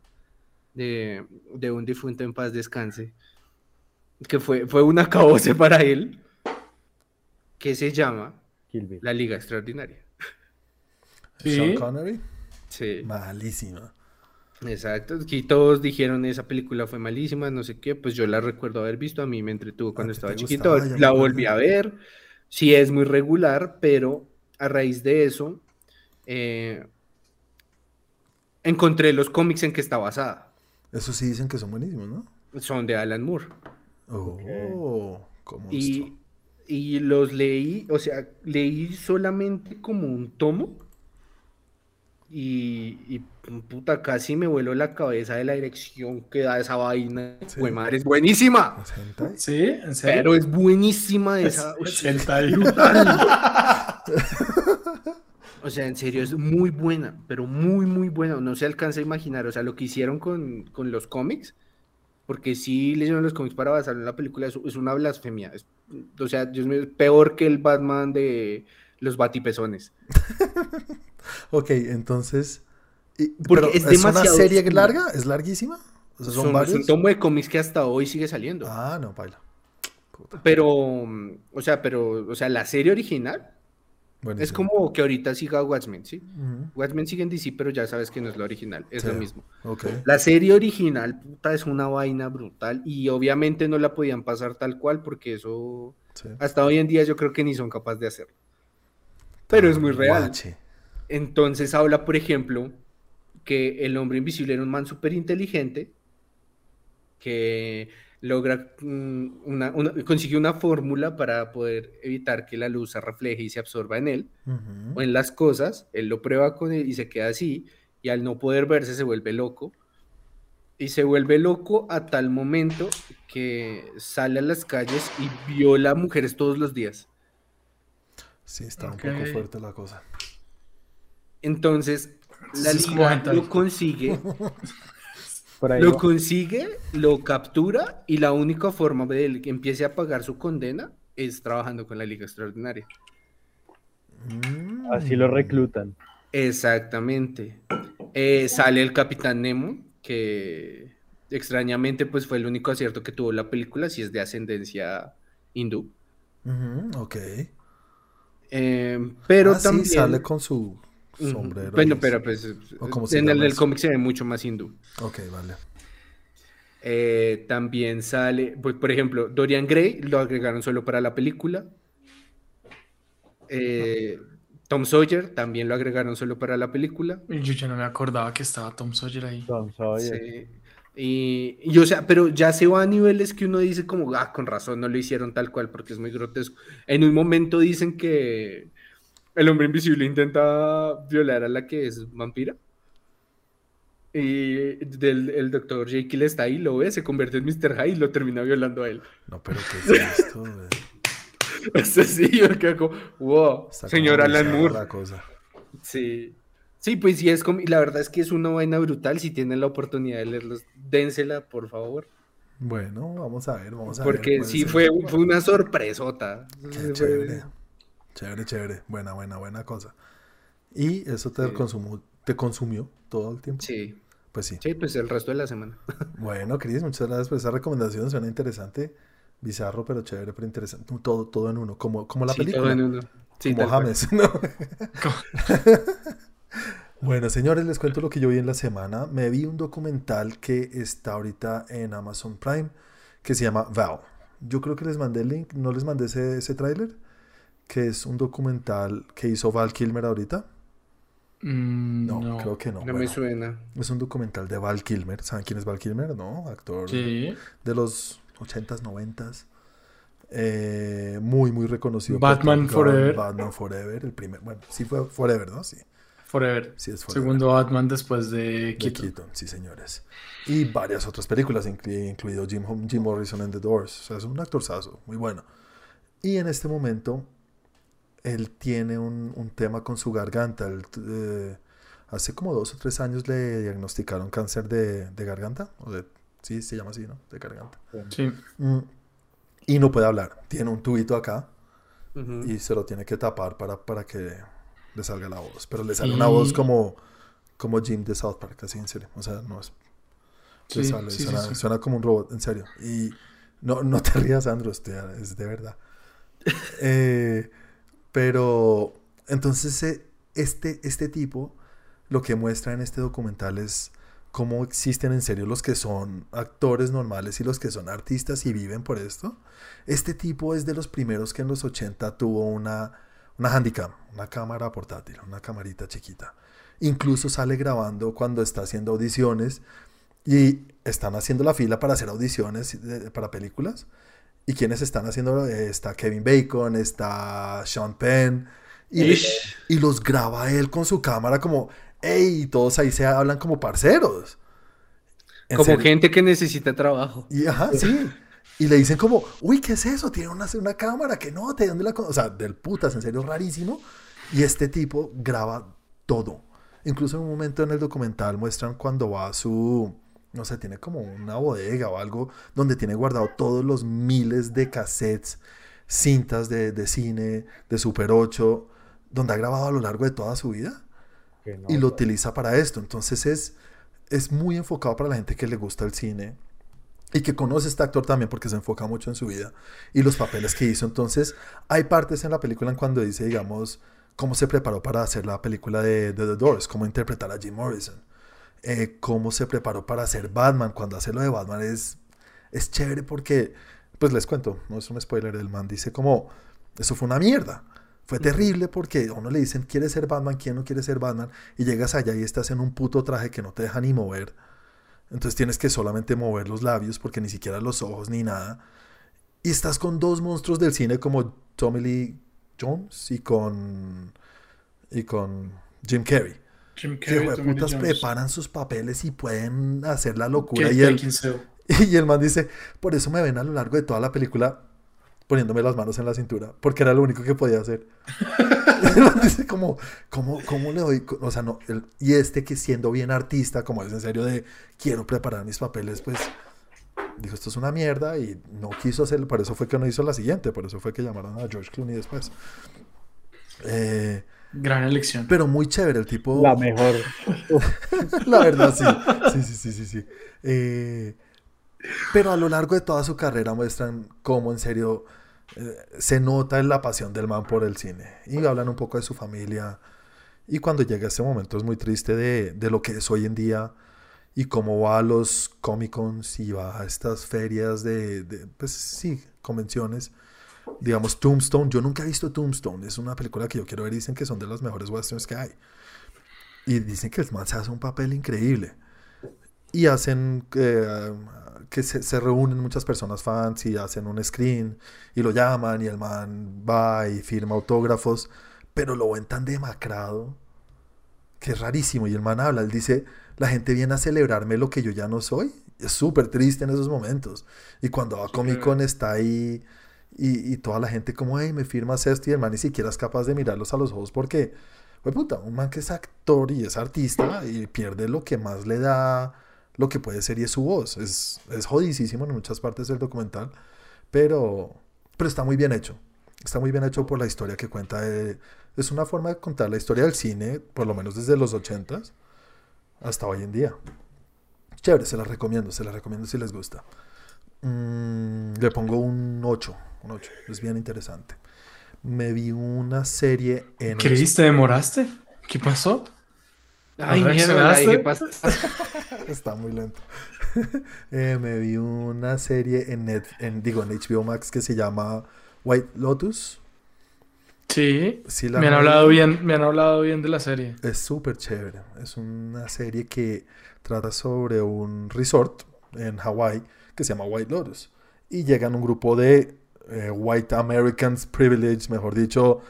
de, de un difunto en paz descanse, que fue, fue un acabose para él, que se llama Kill Bill. La Liga Extraordinaria. Sí. Sean Connery, Sí. malísima. Exacto, aquí todos dijeron esa película fue malísima, no sé qué, pues yo la recuerdo haber visto, a mí me entretuvo cuando estaba chiquito, gustaba? La volví a ver, sí es muy regular, pero a raíz de eso eh, encontré los cómics en que está basada, Eso sí dicen que son buenísimos, ¿no? son de Alan Moore, Oh, como esto. y, y los leí, o sea, leí solamente como un tomo, y, y, puta, casi me vueló la cabeza de la dirección que da esa vaina. Sí. Güey, madre, es buenísima. ¿Es hentai? ¿Sí? ¿En serio? Pero es buenísima esa. Es. O sea, en serio, es muy buena, pero muy, muy buena. No se alcanza a imaginar, o sea, lo que hicieron con, con los cómics, porque sí leyeron los cómics para basar en la película, es, es una blasfemia. Es- o sea, Dios mío, es peor que el Batman de los batipezones. Ok, entonces... y- Porque pero es ¿Es, una demasiado serie larga? ¿Es larguísima? O sea, ¿Son, Son- es varios? un tomo de cómics que hasta hoy sigue saliendo. Ah, no, baila. Puta. Pero, o sea, pero, o sea, la serie original es Buenísimo. como que ahorita siga Watchmen, ¿sí? Ujú, Watchmen sigue en DC, pero ya sabes que no es la original, es lo mismo. La serie original, puta, es una vaina brutal y obviamente no la podían pasar tal cual porque eso sí. hasta hoy en día yo creo que ni son capaces de hacerlo. Pero es muy real. Guache. Entonces habla, por ejemplo, que el hombre invisible era un man súper inteligente que logra mm, una, una- consigue una fórmula para poder evitar que la luz se refleje y se absorba en él. O en las cosas, él lo prueba con él y se queda así, y al no poder verse se vuelve loco, y se vuelve loco a tal momento que sale a las calles y viola mujeres todos los días. Sí, está un poco fuerte la cosa. Entonces, la liga lo consigue, Por ahí lo va. consigue, lo captura, y la única forma de él que empiece a pagar su condena es trabajando con la Liga Extraordinaria. Mm. Así lo reclutan. Exactamente. Eh, sale el Capitán Nemo, que extrañamente pues fue el único acierto que tuvo la película, si es de ascendencia hindú. Ok. Eh, pero Ah, sí, también... sale con su. Sombrero. Bueno, pero pues ¿O cómo se en el del cómic se ve mucho más hindú. Ok, vale. Eh, también sale, pues, por ejemplo, Dorian Gray lo agregaron solo para la película. Eh, Tom Sawyer también lo agregaron solo para la película. Y Yo ya no me acordaba que estaba Tom Sawyer ahí. Tom Sawyer. Sí. Y, y, o sea, pero ya se va a niveles que uno dice como, ah, con razón, no lo hicieron tal cual porque es muy grotesco. En un momento dicen que el hombre invisible intenta violar a la que es vampira. Y del, el doctor Jekyll está ahí, lo ve, se convierte en Mr. Hyde y lo termina violando a él. No, pero ¿qué es esto? Eso sí, yo quedo como, wow, Está como señor Alan Moore. la cosa. Sí. Sí, pues sí, es como, la verdad es que es una vaina brutal. Si tienen la oportunidad de leerlos, dénsela, por favor. Bueno, vamos a ver, vamos a ver. Porque sí, ser. fue, fue una sorpresota. Qué Fue- chévere. Chévere, chévere. Buena, buena, buena cosa. Y eso te, Sí. consumió, te consumió todo el tiempo. Sí, Pues sí. sí, pues el resto de la semana. Bueno, Cris, muchas gracias por esa recomendación. Suena interesante. Bizarro, pero chévere, pero interesante. Todo, todo en uno. Como, como la Sí, todo película. en uno. Sí, como. James, ¿no? bueno, señores, les cuento lo que yo vi en la semana. Me vi un documental que está ahorita en Amazon Prime que se llama Val. Yo creo que les mandé el link, no les mandé ese, ese tráiler, que es un documental que hizo Val Kilmer ahorita. Mm, No, no. creo que no. No me Bueno, suena. es un documental de Val Kilmer. ¿Saben quién es Val Kilmer? No, actor Sí. de los 80s, 90s. Eh, muy, muy reconocido. por Batman Gun, Forever. Batman Forever, el primer. Bueno, sí fue Forever, ¿no? Sí, Forever. sí es Forever. Segundo Batman después de De Keaton. Keaton, sí, señores. Y varias otras películas, inclu- incluido Jim, Jim Morrison en The Doors. O sea, es un actorzazo, muy bueno. Y en este momento, él tiene un, un tema con su garganta. Él, eh, hace como dos o tres años le diagnosticaron cáncer de, de garganta. O de, sí, se llama así, ¿no? De garganta. Sí. Mm. Y no puede hablar. Tiene un tubito acá Ujú. y se lo tiene que tapar para, para que le salga la voz. Pero le sale una Y- voz como, como Jim de South Park, así en serio. O sea, no es. Sí, sale, sí, sí, suena, sí. suena como un robot, en serio. Y no, no te rías, Andrew, es de verdad. Eh, pero entonces eh, este, este tipo lo que muestra en este documental es cómo existen en serio los que son actores normales y los que son artistas y viven por esto. Este tipo es de los primeros que en los 80 tuvo una, una una cámara portátil, una camarita chiquita. Incluso sale grabando cuando está haciendo audiciones y están haciendo la fila para hacer audiciones de- para películas. ¿Y quienes están haciendo? Está Kevin Bacon, está Sean Penn. Y, los graba él con su cámara como, hey, y todos ahí se hablan como parceros. Como serio. gente que necesita trabajo. Y ajá, sí. Y le dicen como, uy, ¿qué es eso? Tiene una, una cámara que no, ¿de dónde la con-?" O sea, del putas, en serio, rarísimo. Y este tipo graba todo. Incluso en un momento en el documental muestran cuando va a su, no sé, tiene como una bodega o algo donde tiene guardado todos los miles de cassettes, cintas de, de cine, de Super 8, donde ha grabado a lo largo de toda su vida no, y lo utiliza para esto. Entonces es, es muy enfocado para la gente que le gusta el cine y que conoce a este actor también porque se enfoca mucho en su vida y los papeles que hizo. Entonces hay partes en la película en cuando dice, digamos, cómo se preparó para hacer la película de, de The Doors, cómo interpretar a Jim Morrison, eh, cómo se preparó para hacer Batman. Cuando hace lo de Batman es, es chévere porque, pues les cuento, no es un spoiler, el man dice como, eso fue una mierda. Fue terrible porque a uno le dicen, ¿quieres ser Batman? ¿Quién no quiere ser Batman? Y llegas allá y estás en un puto traje que no te deja ni mover. Entonces tienes que solamente mover los labios porque ni siquiera los ojos ni nada. Y estás con dos monstruos del cine como Tommy Lee Jones y con, y con Jim Carrey. Jim Que Carrey, Lee putas preparan sus papeles y pueden hacer la locura. Kate Y el, y el man dice, por eso me ven a lo largo de toda la película poniéndome las manos en la cintura, porque era lo único que podía hacer. el man dice como, ¿cómo, cómo le doy? O sea, no, el- y este que siendo bien artista, como es en serio de, quiero preparar mis papeles, pues dijo, esto es una mierda y no quiso hacerlo, por eso fue que no hizo la siguiente, por eso fue que llamaron a George Clooney después. Eh, Gran elección. pero muy chévere el tipo. La mejor. La verdad, sí. Sí, sí, sí, sí, sí. Eh, pero a lo largo de toda su carrera muestran cómo en serio eh, se nota la pasión del man por el cine. Y hablan un poco de su familia. Y cuando llega este momento es muy triste de, de lo que es hoy en día y cómo va a los Comic Cons y va a estas ferias de, de, pues sí, convenciones. Digamos, Tombstone. Yo nunca he visto Tombstone. Es una película que yo quiero ver. Dicen que son de las mejores westerns que hay. Y dicen que el man se hace un papel increíble. Y hacen eh, que se, se reúnen muchas personas fans y hacen un screen y lo llaman y el man va y firma autógrafos, pero lo ven tan demacrado que es rarísimo. Y el man habla, él dice, la gente viene a celebrarme lo que yo ya no soy. Es súper triste en esos momentos. Y cuando va Comic Con está ahí y, toda la gente como, hey, me firmas esto y el man ni siquiera es capaz de mirarlos a los ojos porque, pues puta, un man que es actor y es artista y pierde lo que más le da, lo que puede ser y es su voz. Es, es en muchas partes del documental, pero, pero está muy bien hecho. Está muy bien hecho por la historia que cuenta. es una forma de contar la historia del cine, por lo menos desde los 80s hasta hoy en día. Chévere, se la recomiendo, se la recomiendo si les gusta. Mm, le pongo un 8, un 8, es bien interesante. Me vi una serie en... Cris, ¿te demoraste? ¿Qué pasó? Ay, ¿No mierda, dejé pasar. Está muy lento. Eh, me vi una serie en, Net, en, digo, en HBO Max que se llama White Lotus. Sí, Sí, la me han hablado bien, me han hablado bien de la serie. Es súper chévere. Es una serie que trata sobre un resort en Hawái que se llama White Lotus. Y llegan un grupo de eh, White Americans Privileged, mejor dicho,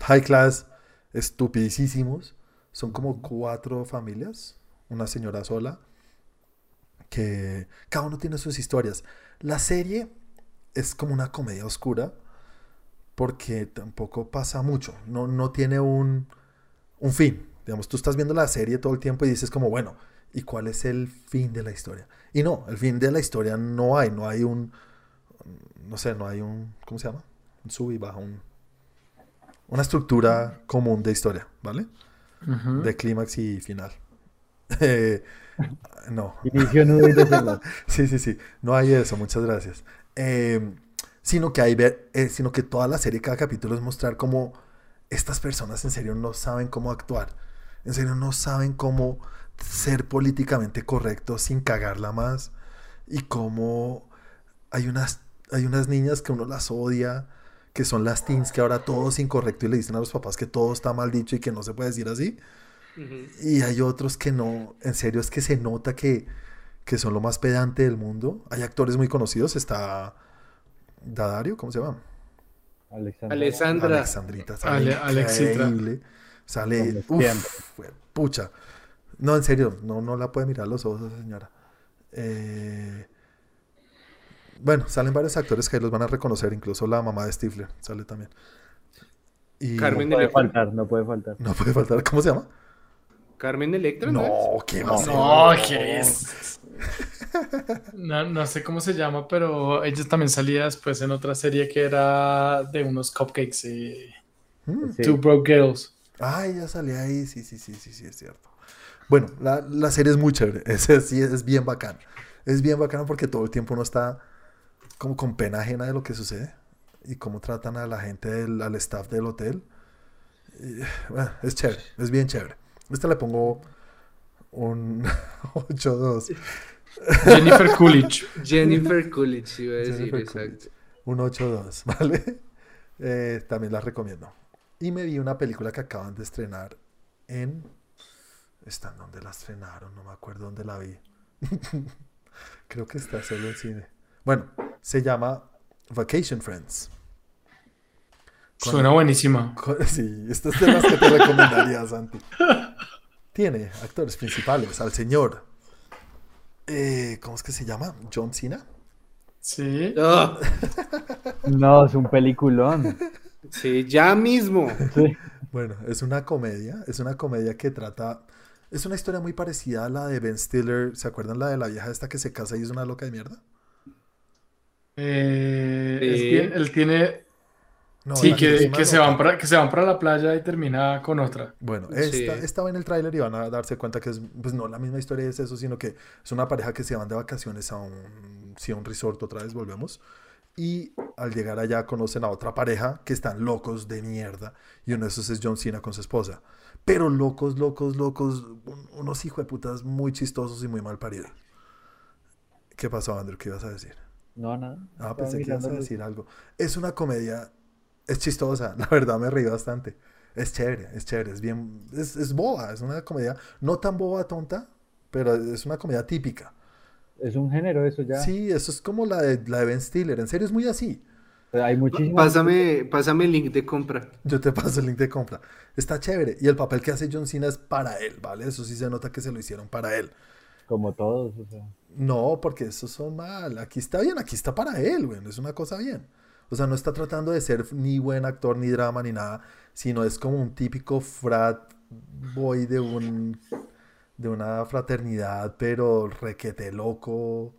high class, estupidísimos. Son como cuatro familias, una señora sola, que cada uno tiene sus historias. La serie es como una comedia oscura porque tampoco pasa mucho. No, no tiene un, un fin. Digamos, tú estás viendo la serie todo el tiempo y dices como, bueno, ¿y cuál es el fin de la historia? Y no, el fin de la historia no hay, no hay un, no sé, no hay un, ¿cómo se llama? Un sub y baja, un, una estructura común de historia, ¿vale? De clímax y final. Eh, no, Inicio. Sí, sí, sí. No hay eso, muchas gracias. Eh, sino que hay ver, eh, sino que toda la serie, cada capítulo es mostrar cómo estas personas en serio no saben cómo actuar. En serio no saben cómo ser políticamente correctos sin cagarla más. Y cómo hay unas, hay unas niñas que uno las odia, que son las teens, que ahora todo es incorrecto y le dicen a los papás que todo está mal dicho y que no se puede decir así. Y hay otros que no, en serio es que se nota que, que son lo más pedante del mundo. Hay actores muy conocidos, está Dadario, ¿cómo se llama? Alexandra. Alessandra. Alexandrita, sale Ale- increíble. Sale, uf, pucha. No, en serio, no, no la puede mirar a los ojos esa señora. Eh, bueno, salen varios actores que ahí los van a reconocer, incluso la mamá de Stifler sale también. Y Carmen No puede Electra. faltar, no puede faltar. no puede faltar, ¿cómo se llama? Carmen Electra, ¿no? ¿qué ser? No, ¿qué es? No, no sé cómo se llama, pero ella también salía después en otra serie que era de unos cupcakes y Mm. Sí. Two Broke Girls. Ay, ya salí ahí, sí, sí, sí, sí, sí, es cierto. Bueno, la, la serie es muy chévere, es, es, sí, es bien bacán. Es bien bacano porque todo el tiempo uno está como con pena ajena de lo que sucede y cómo tratan a la gente, del, al staff del hotel. Y, bueno, es chévere, es bien chévere. Esta le pongo un 8-2. Jennifer Coolidge. Jennifer Coolidge, iba a decir, Jennifer exacto. Un 8-2, ¿vale? Eh, también la recomiendo. Y me vi una película que acaban de estrenar en... ¿Está en dónde la estrenaron? No me acuerdo dónde la vi. Creo que está solo en cine. Bueno, se llama Vacation Friends. Con- Suena buenísima. con- sí, esta es de las que te recomendaría, Santi. Tiene actores principales al señor... eh, ¿Cómo es que se llama? John Cena. Sí. Ah, No, es un peliculón. sí, ya mismo. Sí. Bueno, es una comedia, es una comedia que trata, es una historia muy parecida a la de Ben Stiller, ¿se acuerdan la de la vieja esta que se casa y es una loca de mierda? Eh, Sí. es bien- él tiene. No, sí, que, que se van para, que se van para la playa y termina con otra. Bueno, Sí. esta, esta va en el tráiler y van a darse cuenta que es, pues no, la misma historia es eso, sino que es una pareja que se van de vacaciones a un, sí, a un resort otra vez, volvemos. Y al llegar allá conocen a otra pareja que están locos de mierda. Y uno de esos es John Cena con su esposa. Pero locos, locos, locos, un- unos hijos de putas muy chistosos y muy mal paridos. ¿Qué pasó, Andrew? ¿Qué ibas a decir? No, nada. Ah, pensé que ibas a decir algo. Es una comedia, es chistosa, la verdad me reí bastante. Es chévere, es chévere, es bien, es, es boba, es una comedia no tan boba tonta, pero es una comedia típica. Es un género eso ya. Sí, eso es como la de, la de Ben Stiller, en serio es muy así. Hay muchísimas. Pásame, pásame el link de compra. Yo te paso el link de compra. Está chévere. Y el papel que hace John Cena es para él, ¿vale? Eso sí se nota que se lo hicieron para él. Como todos, o sea. No, porque esos son mal. Aquí está bien, aquí está para él, güey. Es una cosa bien. O sea, no está tratando de ser ni buen actor, ni drama, ni nada, sino es como un típico frat boy de un de una fraternidad, pero requete loco.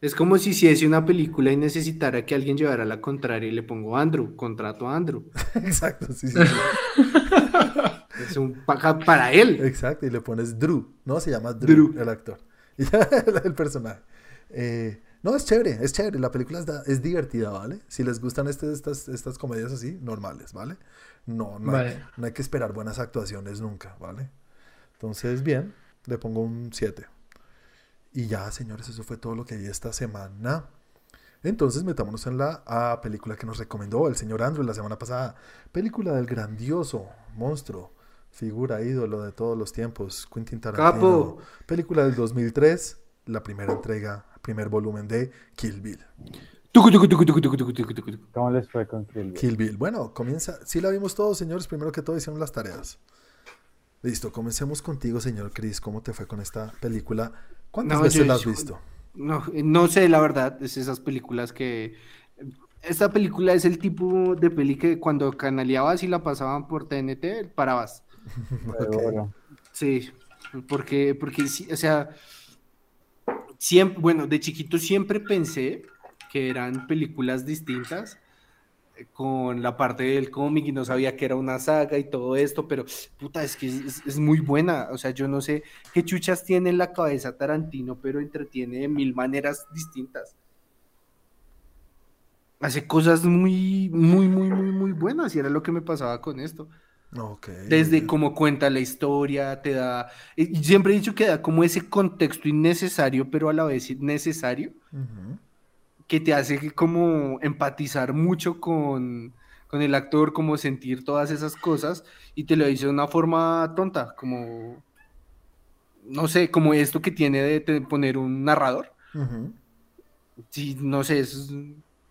Es como si hiciese una película y necesitara que alguien llevara la contraria y le pongo Andrew, contrato a Andrew. Exacto, sí, sí. sí. Es un paja para él. Exacto, y le pones Drew, ¿no? Se llama Drew, Drew. el actor. Y ya, el, personaje. Eh, no, es chévere, es chévere. La película es, es divertida, ¿vale? Si les gustan este- estas, estas comedias así, normales, ¿vale? No, no, hay, no hay que esperar buenas actuaciones nunca, ¿vale? Entonces, bien, le pongo un 7. Y ya, señores, eso fue todo lo que vi esta semana. Entonces, metámonos en la película que nos recomendó el señor Andrew la semana pasada. Película del grandioso monstruo, figura ídolo de todos los tiempos, Quentin Tarantino. Capo. Película del 2003, la primera entrega, primer volumen de Kill Bill. ¿Cómo les fue con Kill Bill? Kill Bill. Bueno, comienza. Sí la vimos todos, señores. Primero que todo hicieron las tareas. Listo, comencemos contigo, señor Chris. ¿Cómo te fue con esta película? ¿Cuántas No, veces yo- la has yo- visto? No, no sé, la verdad, es esas películas que... Esta película es el tipo de peli que cuando canaleabas y la pasaban por TNT, parabas. Sí, porque, porque o sea, siempre, bueno, de chiquito siempre pensé que eran películas distintas eh, con la parte del cómic y no sabía que era una saga y todo esto, pero puta, es que es, es muy buena, o sea, yo no sé qué chuchas tiene en la cabeza Tarantino, pero entretiene de mil maneras distintas. Hace cosas muy, muy, muy, muy, muy buenas y era lo que me pasaba con esto. Ok. Desde cómo cuenta la historia, te da. y Siempre he dicho que da como ese contexto innecesario, pero a la vez necesario, que te hace como empatizar mucho con, con el actor, como sentir todas esas cosas, y te lo dice de una forma tonta, como. No sé, como esto que tiene de, poner un narrador. Sí, no sé, es.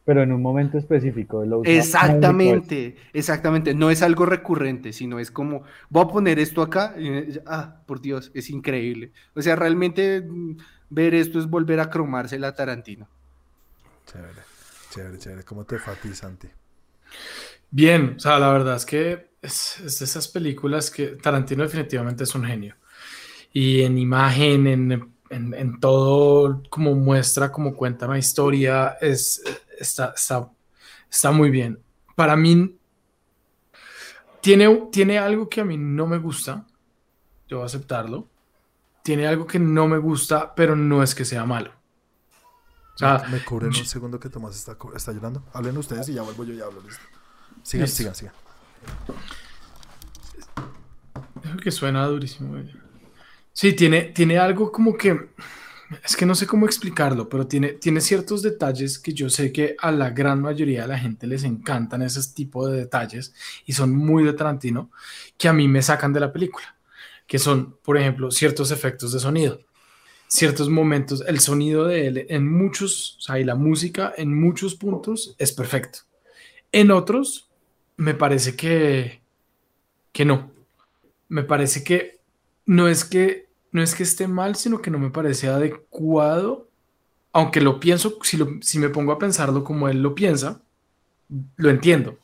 Pero en un momento específico. lo usa Exactamente, exactamente. No es algo recurrente, sino es como, voy a poner esto acá. y, ah, por Dios, es increíble. O sea, realmente mm, ver esto es volver a cromársela a Tarantino. Chévere, chévere, chévere. ¿Cómo te fue a ti, Santi? Bien, o sea, la verdad es que es, es de esas películas que Tarantino definitivamente es un genio. Y en imagen, en, en- en todo, como muestra, como cuenta una historia, es, está, está, está muy bien. Para mí, tiene, tiene algo que a mí no me gusta, yo voy a aceptarlo. Tiene algo que no me gusta, pero no es que sea malo. O sea, Me cubren un segundo que Tomás está, está llorando. Hablen ustedes y ya vuelvo yo y hablo. Listo. Sigan, Listo. sigan, sigan. Creo que suena durísimo. Sí, tiene, tiene algo como que, es que no sé cómo explicarlo, pero tiene, tiene ciertos detalles que yo sé que a la gran mayoría de la gente les encantan esos tipos de detalles y son muy de Tarantino, que a mí me sacan de la película, que son, por ejemplo, ciertos efectos de sonido, ciertos momentos, el sonido de él en muchos, o sea, y la música en muchos puntos es perfecto. En otros, me parece que, que no me parece que no es que no es que esté mal, sino que no me parece adecuado, aunque lo pienso, si, lo- si me pongo a pensarlo como él lo piensa, lo entiendo.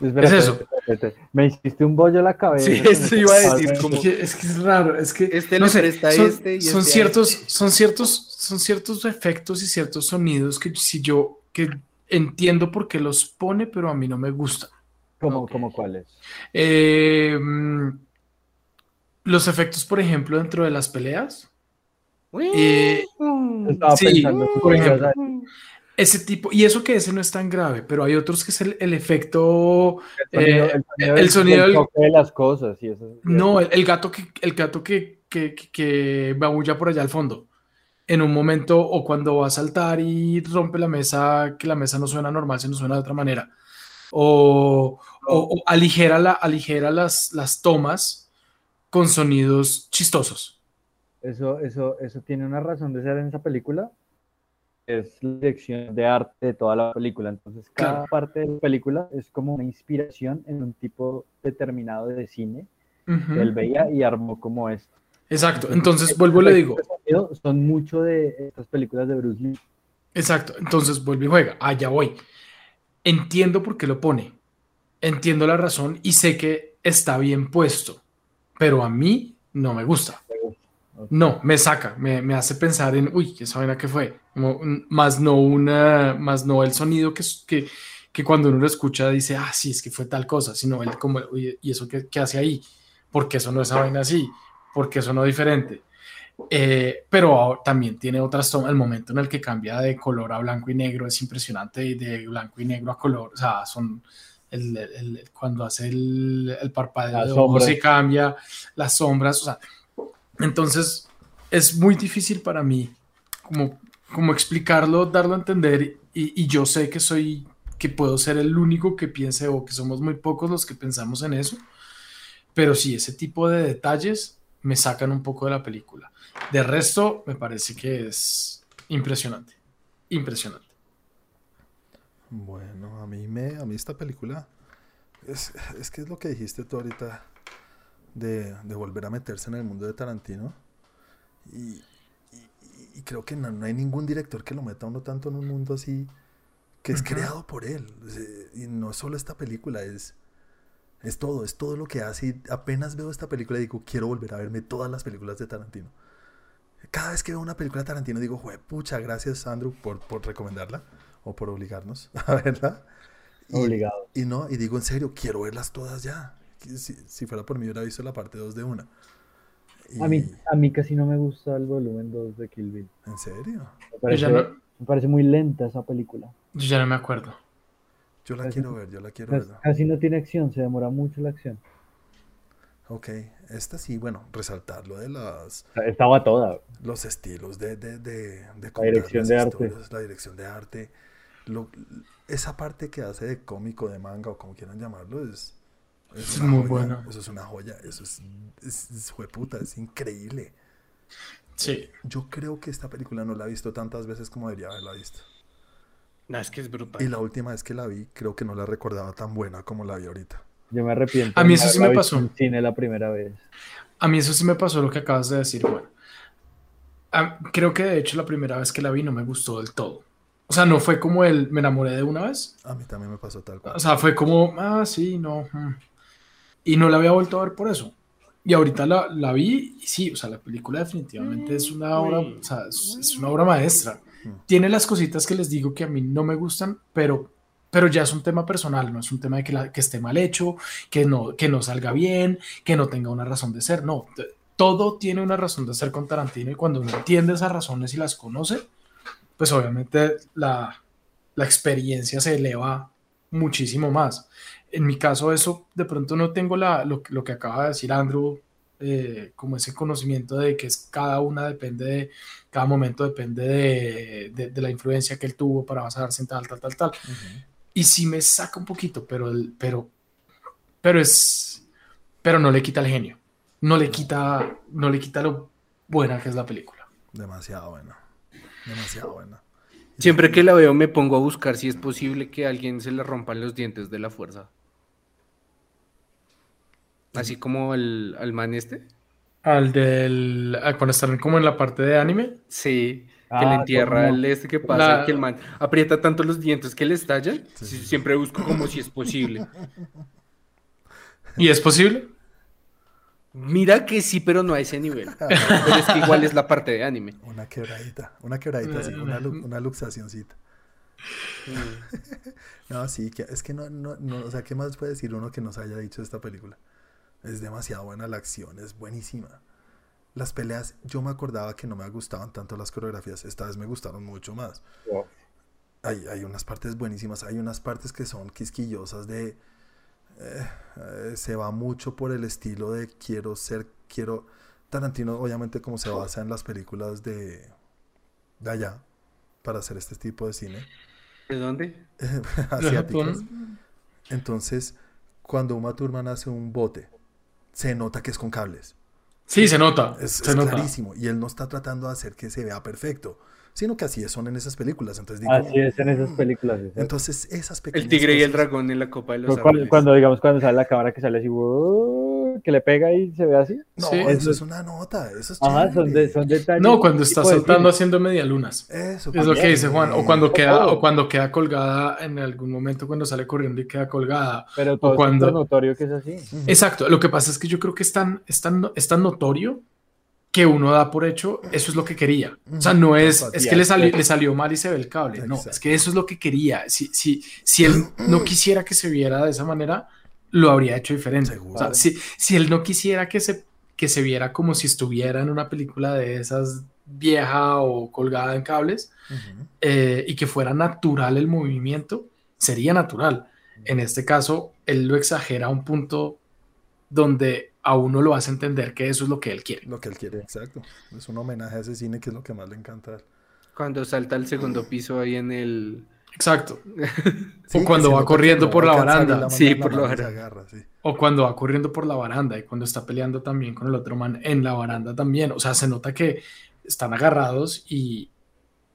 Espérate, Es eso. espérate, espérate. Me hiciste un bollo a la cabeza. Sí, eso iba a decir, Es como- que, es que es raro, es que Este no sé, son, este y son este ciertos, este. son ciertos, son ciertos efectos y ciertos sonidos que si yo que entiendo por qué los pone, pero a mí no me gustan. ¿Cómo, Ok. cómo cuáles? Eh, mm, los efectos, por ejemplo, dentro de las peleas. Eh, Estaba Sí, pensando por ejemplo. ese tipo, y eso que ese no es tan grave, pero hay otros que es el, el efecto, el sonido, eh, el sonido, el del- sonido del del- toque de las cosas y eso. no, el, el gato que, el gato que, que, que, que babulla por allá al fondo, en un momento, o cuando va a saltar y rompe la mesa, que la mesa no suena normal, sino suena de otra manera, o, o- o aligera, la, aligera las, las tomas con sonidos chistosos. Eso, eso, eso tiene una razón de ser en esa película. es la dirección de arte de toda la película. Entonces, cada Claro. parte de la película es como una inspiración en un tipo determinado de cine Ujú. que él veía y armó como esto. Exacto. Entonces, vuelvo y le digo, sonidos Son mucho de estas películas de Bruce Lee. Exacto, entonces vuelve y juega. Allá voy. Entiendo por qué lo pone. Entiendo la razón y sé que está bien puesto, pero a mí no me gusta. No, me saca, me, me hace pensar en, uy, esa vaina que fue. Como, mm, más no una, más no el sonido que, que, que cuando uno lo escucha dice, ah, sí, es que fue tal cosa, sino el como, uy, ¿y eso qué, qué hace ahí? ¿Por qué eso no es esa vaina así? ¿Por qué eso no diferente? Eh, pero también tiene otras tomas, el momento en el que cambia de color a blanco y negro es impresionante de blanco y negro a color, o sea, son el, el- cuando hace el, el parpadeo de ojos y cambia las sombras, o sea, entonces es muy difícil para mí como, como explicarlo, darlo a entender y, y yo sé que soy, que puedo ser el único que piense o que somos muy pocos los que pensamos en eso, pero sí, ese tipo de detalles me sacan un poco de la película. De resto, me parece que es impresionante, impresionante. Bueno, a mí me, a mí esta película es, es que es lo que dijiste tú ahorita de, de volver a meterse en el mundo de Tarantino. Y, y- y creo que no, no hay ningún director que lo meta a uno tanto en un mundo así que es creado por él. Y no es solo esta película es es todo es todo lo que hace. Y apenas veo esta película digo quiero volver a verme todas las películas de Tarantino cada vez que veo una película de Tarantino digo, "Jue pucha, gracias Andrew por, por recomendarla o por obligarnos a verla. Y, Obligado. y no, y digo en serio, quiero verlas todas ya. Si, si fuera por mí hubiera visto la parte 2 de una. A mí, a mí casi no me gusta el volumen 2 de Kill Bill. ¿En serio? Me parece, no, me parece muy lenta esa película. yo ya no me acuerdo. Yo la Casi- quiero ver, yo la quiero Casi, ver. casi no tiene acción, se demora mucho la acción. Ok, esta sí, bueno, resaltar lo de las, Estaba toda. los estilos de, de, de, de La dirección de arte. la dirección de arte. Lo- esa parte que hace de cómico, de manga o como quieran llamarlo, es, muy joya, bueno. Eso es una joya, eso es, es, es jueputa, es increíble. Sí, Yo creo que esta película no la he visto tantas veces como debería haberla visto. No, es que es brutal. Y la última vez que la vi, creo que no la recordaba tan buena como la vi ahorita. Yo me arrepiento. A mí eso sí me pasó. En cine la primera vez. a mí eso sí me pasó lo que acabas de decir, bueno. A- creo que de hecho la primera vez que la vi no me gustó del todo. O sea, no fue como el me enamoré de una vez. A mí también me pasó tal cual. O sea, fue como, ah, sí, no. mm. Y no la había vuelto a ver por eso. Y ahorita la, la vi y sí, o sea, la película definitivamente es una obra, o sea, es, es una obra maestra. Tiene las cositas que les digo que a mí no me gustan, pero, pero ya es un tema personal, no es un tema de que, la- que esté mal hecho, que no, que no salga bien, que no tenga una razón de ser. No, todo tiene una razón de ser con Tarantino y cuando uno entiende esas razones y las conoce, pues obviamente la, la experiencia se eleva muchísimo más. En mi caso, eso de pronto no tengo la, lo, lo que acaba de decir Andrew, eh, como ese conocimiento de que es, cada una depende de, cada momento depende de, de- de la influencia que él tuvo para basarse en tal, tal, tal, tal. Y sí me saca un poquito, pero, el, pero, pero es, pero no le quita el genio, no le quita, no le quita lo buena que es la película. Demasiado buena. Demasiado buena. Siempre que la veo me pongo a buscar si es posible que a alguien se le rompan los dientes de la fuerza. Así como el, al man este. Al del, a cuando están como en la parte de anime, Sí, que Ah, le entierra ¿cómo el este que pasa, La- que el man aprieta tanto los dientes que le estallan. Sí. Siempre busco como si es posible. y es posible. Mira que sí, pero no a ese nivel. Pero es que igual es la parte de anime. Una quebradita. Una quebradita, sí. Una, una luxacioncita. No, sí, que, es que no, no, no, o sea, ¿qué más puede decir uno que nos haya dicho de esta película? Es demasiado buena la acción, es buenísima. Las peleas, yo me acordaba que no me gustaban tanto las coreografías, esta vez me gustaron mucho más. Hay, hay unas partes buenísimas, hay unas partes que son quisquillosas de... eh, se va mucho por el estilo de quiero ser, quiero... Tarantino obviamente como se basa en las películas de, de allá para hacer este tipo de cine ¿De dónde? De asiáticas. Japón. Entonces, cuando Uma Thurman hace un bote, se nota que es con cables. Sí, se nota. Es, se es nota. clarísimo. Y él no está tratando de hacer que se vea perfecto, sino que así son en esas películas. Entonces digo, Así es en esas películas. exacto. entonces esas pequeñas El tigre y el dragón en la copa de los Cu- cuando, digamos, cuando sale la cámara que sale así, ¡uh! que le pega y se ve así. No, Sí. eso es una nota, eso es Ajá, son, de, son detalles. No, cuando está saltando haciendo medialunas. Eso, Es lo que dice Juan. O cuando O queda, o cuando queda colgada en algún momento cuando sale corriendo y queda colgada. Pero todo cuando- es notorio que es así. Exacto. Lo que pasa es que yo creo que es tan, es tan, es tan notorio que uno da por hecho, eso es lo que quería. O sea, no es, es que le salió, le salió mal y se ve el cable. No, es que eso es lo que quería. Si, si, si él no quisiera que se viera de esa manera, lo habría hecho diferente. O sea, si, si él no quisiera que se, que se viera como si estuviera en una película de esas vieja o colgada en cables, eh, y que fuera natural el movimiento, sería natural. En este caso, él lo exagera a un punto donde a uno lo hace entender que eso es lo que él quiere. Lo que él quiere, exacto. Es un homenaje a ese cine que es lo que más le encanta. a él. Cuando salta al segundo piso ahí en el... Exacto. Sí, o cuando va corriendo por la baranda. mano- Sí, la por la baranda. agarra, sí. O cuando va corriendo por la baranda y cuando está peleando también con el otro man en la baranda también. O sea, se nota que están agarrados y,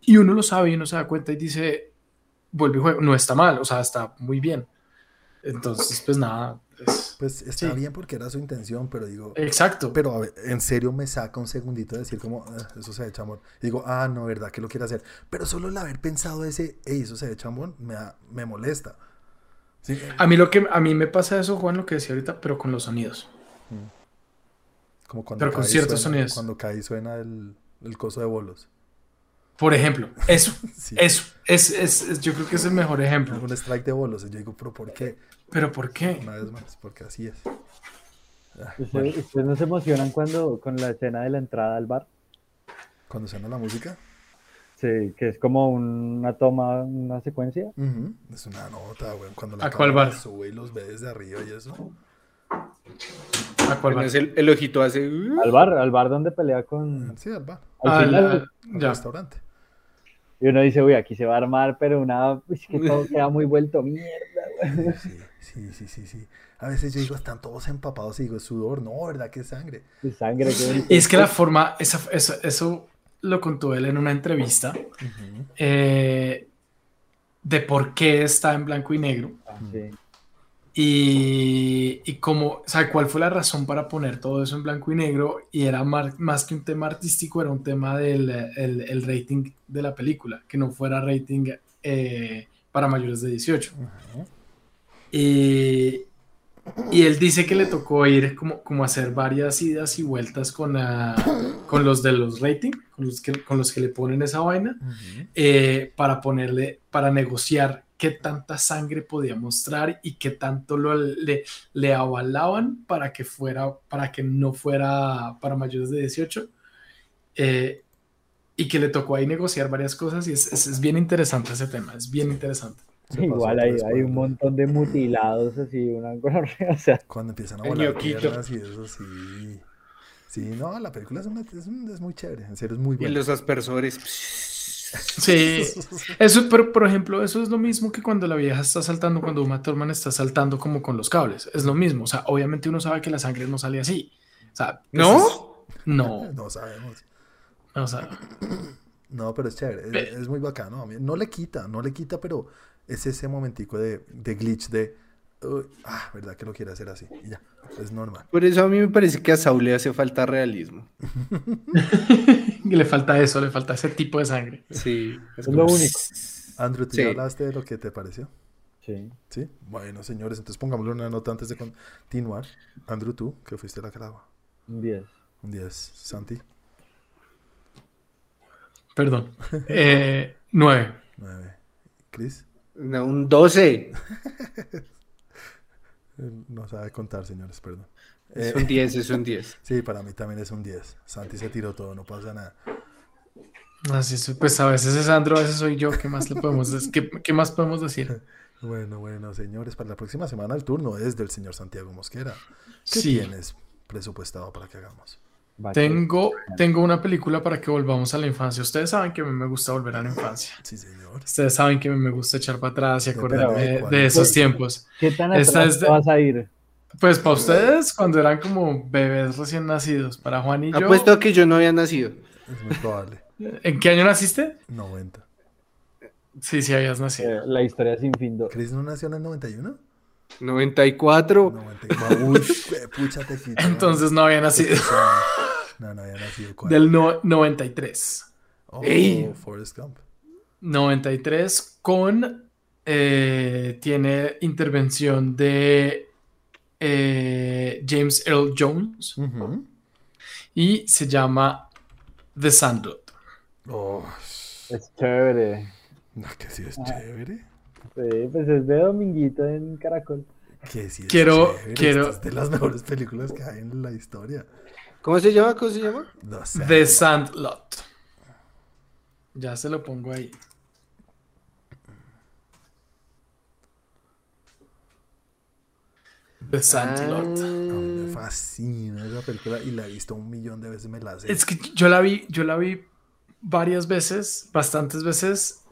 y uno lo sabe y uno se da cuenta y dice, vuelve y juega. No está mal, o sea, está muy bien. Entonces, pues nada. Es- Pues está Sí. bien porque era su intención, pero digo, Exacto. pero a ver, en serio me saca un segundito de decir como, "Ah, eso se ve chambón. Y digo, ah, no, verdad que lo quiere hacer. Pero solo el haber pensado ese, hey, eso se ve chambón, me, me molesta. Sí, A mí lo que a mí me pasa eso, Juan, lo que decía ahorita, pero con los sonidos. como cuando pero con ciertos suena- sonidos. Cuando cae suena el, el coso de bolos. Por ejemplo, eso, Sí. eso, es, es- es- yo creo que es el mejor ejemplo. Un strike de bolos. Y yo digo, pero ¿por qué? Pero ¿por qué? Una vez más, porque así es. Ah, ¿Ustedes, bueno, ustedes no se emocionan cuando con la escena de la entrada al bar? cuando suena la música, Sí, que es como una toma, una secuencia. es una nota, güey. Cuando la ¿A cuál bar? sube y los ve desde arriba y eso. ¿A cuál? Apenas el, el ojito hace... Al bar, al bar donde pelea con. Sí, al bar, Al final, la- al ya. restaurante. Y uno dice, uy, aquí se va a armar, pero una. Es que todo queda muy vuelto mierda. güey". Sí, sí, sí, sí, sí. A veces yo digo, están todos empapados y digo, es sudor. No, ¿verdad que es sangre? De sangre. que- es que la forma, esa, eso, eso lo contó él en una entrevista eh, de por qué está en blanco y negro Sí. y, y cómo, o sea, cuál fue la razón para poner todo eso en blanco y negro y era mar- más que un tema artístico, era un tema del el, el rating de la película, que no fuera rating eh, para mayores de 18. Ujú. Y, y él dice que le tocó ir como, como a hacer varias idas y vueltas con, la- con los de los rating, con los que, con los que le ponen esa vaina, Ujú. eh, para ponerle, para negociar qué tanta sangre podía mostrar y qué tanto lo, le, le avalaban para que fuera, para que no fuera para mayores de 18. eh, y que le tocó ahí negociar varias cosas y es, es- es bien interesante ese tema, es bien interesante. Igual hay, hay un montón de mutilados así, una gonorrea, o sea, Cuando empiezan a volar piernas y eso, sí. Sí, no, la película es, una- es, un- es muy chévere. En serio, es muy Y buena. los aspersores... Sí, eso, pero por ejemplo, eso es lo mismo que cuando la vieja está saltando, cuando Uma Thurman está saltando como con los cables, es lo mismo, o sea, obviamente uno sabe que la sangre no sale así, o sea, pues ¿No? es- no, No sabemos. o sea, No, pero es chévere. Es, es muy bacano. A mí no le quita, no le quita, pero es ese momentico de, de glitch de. uy, ah, verdad que lo quiere hacer así. Y ya, es normal. Por eso a mí me parece que a Saul le hace falta realismo. y le falta eso, le falta ese tipo de sangre. Sí. es lo único. Andrew, ¿tú Sí. hablaste de lo que te pareció? Sí. Sí. Bueno, señores, entonces pongámosle una nota antes de continuar. Andrew, tú, que fuiste la calagua. Un 10. Un 10. Santi, Perdón. Eh, nueve. 9. Chris, No, un 12. eh, no sabe contar, señores, perdón. Es Eh, un 10, es un 10. sí, para mí también es un 10. Santi se tiró todo, no pasa nada. Así es, pues a veces es Andro, a veces soy yo, ¿qué más le podemos decir? ¿Qué, qué más podemos decir? Bueno, bueno, señores, para la próxima semana el turno es del señor Santiago Mosquera. ¿Qué Sí. tienes presupuestado para que hagamos? Tengo, tengo una película para que volvamos a la infancia. Ustedes saben que a mí me gusta volver a la infancia. Sí, señor. Ustedes saben que a mí me gusta echar para atrás y acordarme de esos tiempos. ¿Qué tan Esta atrás es de- te vas a ir? Pues para ustedes, cuando eran como bebés recién nacidos, para Juan y yo, Apuesto a que yo no había nacido. Es muy probable. ¿En qué año naciste? 90. Sí, sí, habías nacido. Eh, la historia sin fin. do- ¿Chris no nació en el 91? 94. 91. Uy, pucha, te. Entonces no había nacido. No, no había nacido. ¿Cuál? Del no- 93. Oh, Ey. Forrest Gump. 93 con... eh, tiene intervención de eh, James Earl Jones Ujú. y se llama The Sandlot. Oh, Es chévere. no, que sí Ah. es chévere. Sí, pues es de Dominguito en Caracol. Que sí es Quiero- chévere. quiero- Esta es de las mejores películas que hay en la historia. ¿Cómo se llama? ¿Cómo se llama? No sé. The Sandlot. Ya se lo pongo ahí. The Sandlot. A mí me Ah, fascina esa película y la he visto un millón de veces. Me la sé. Es que yo la vi, yo la vi varias veces, bastantes veces.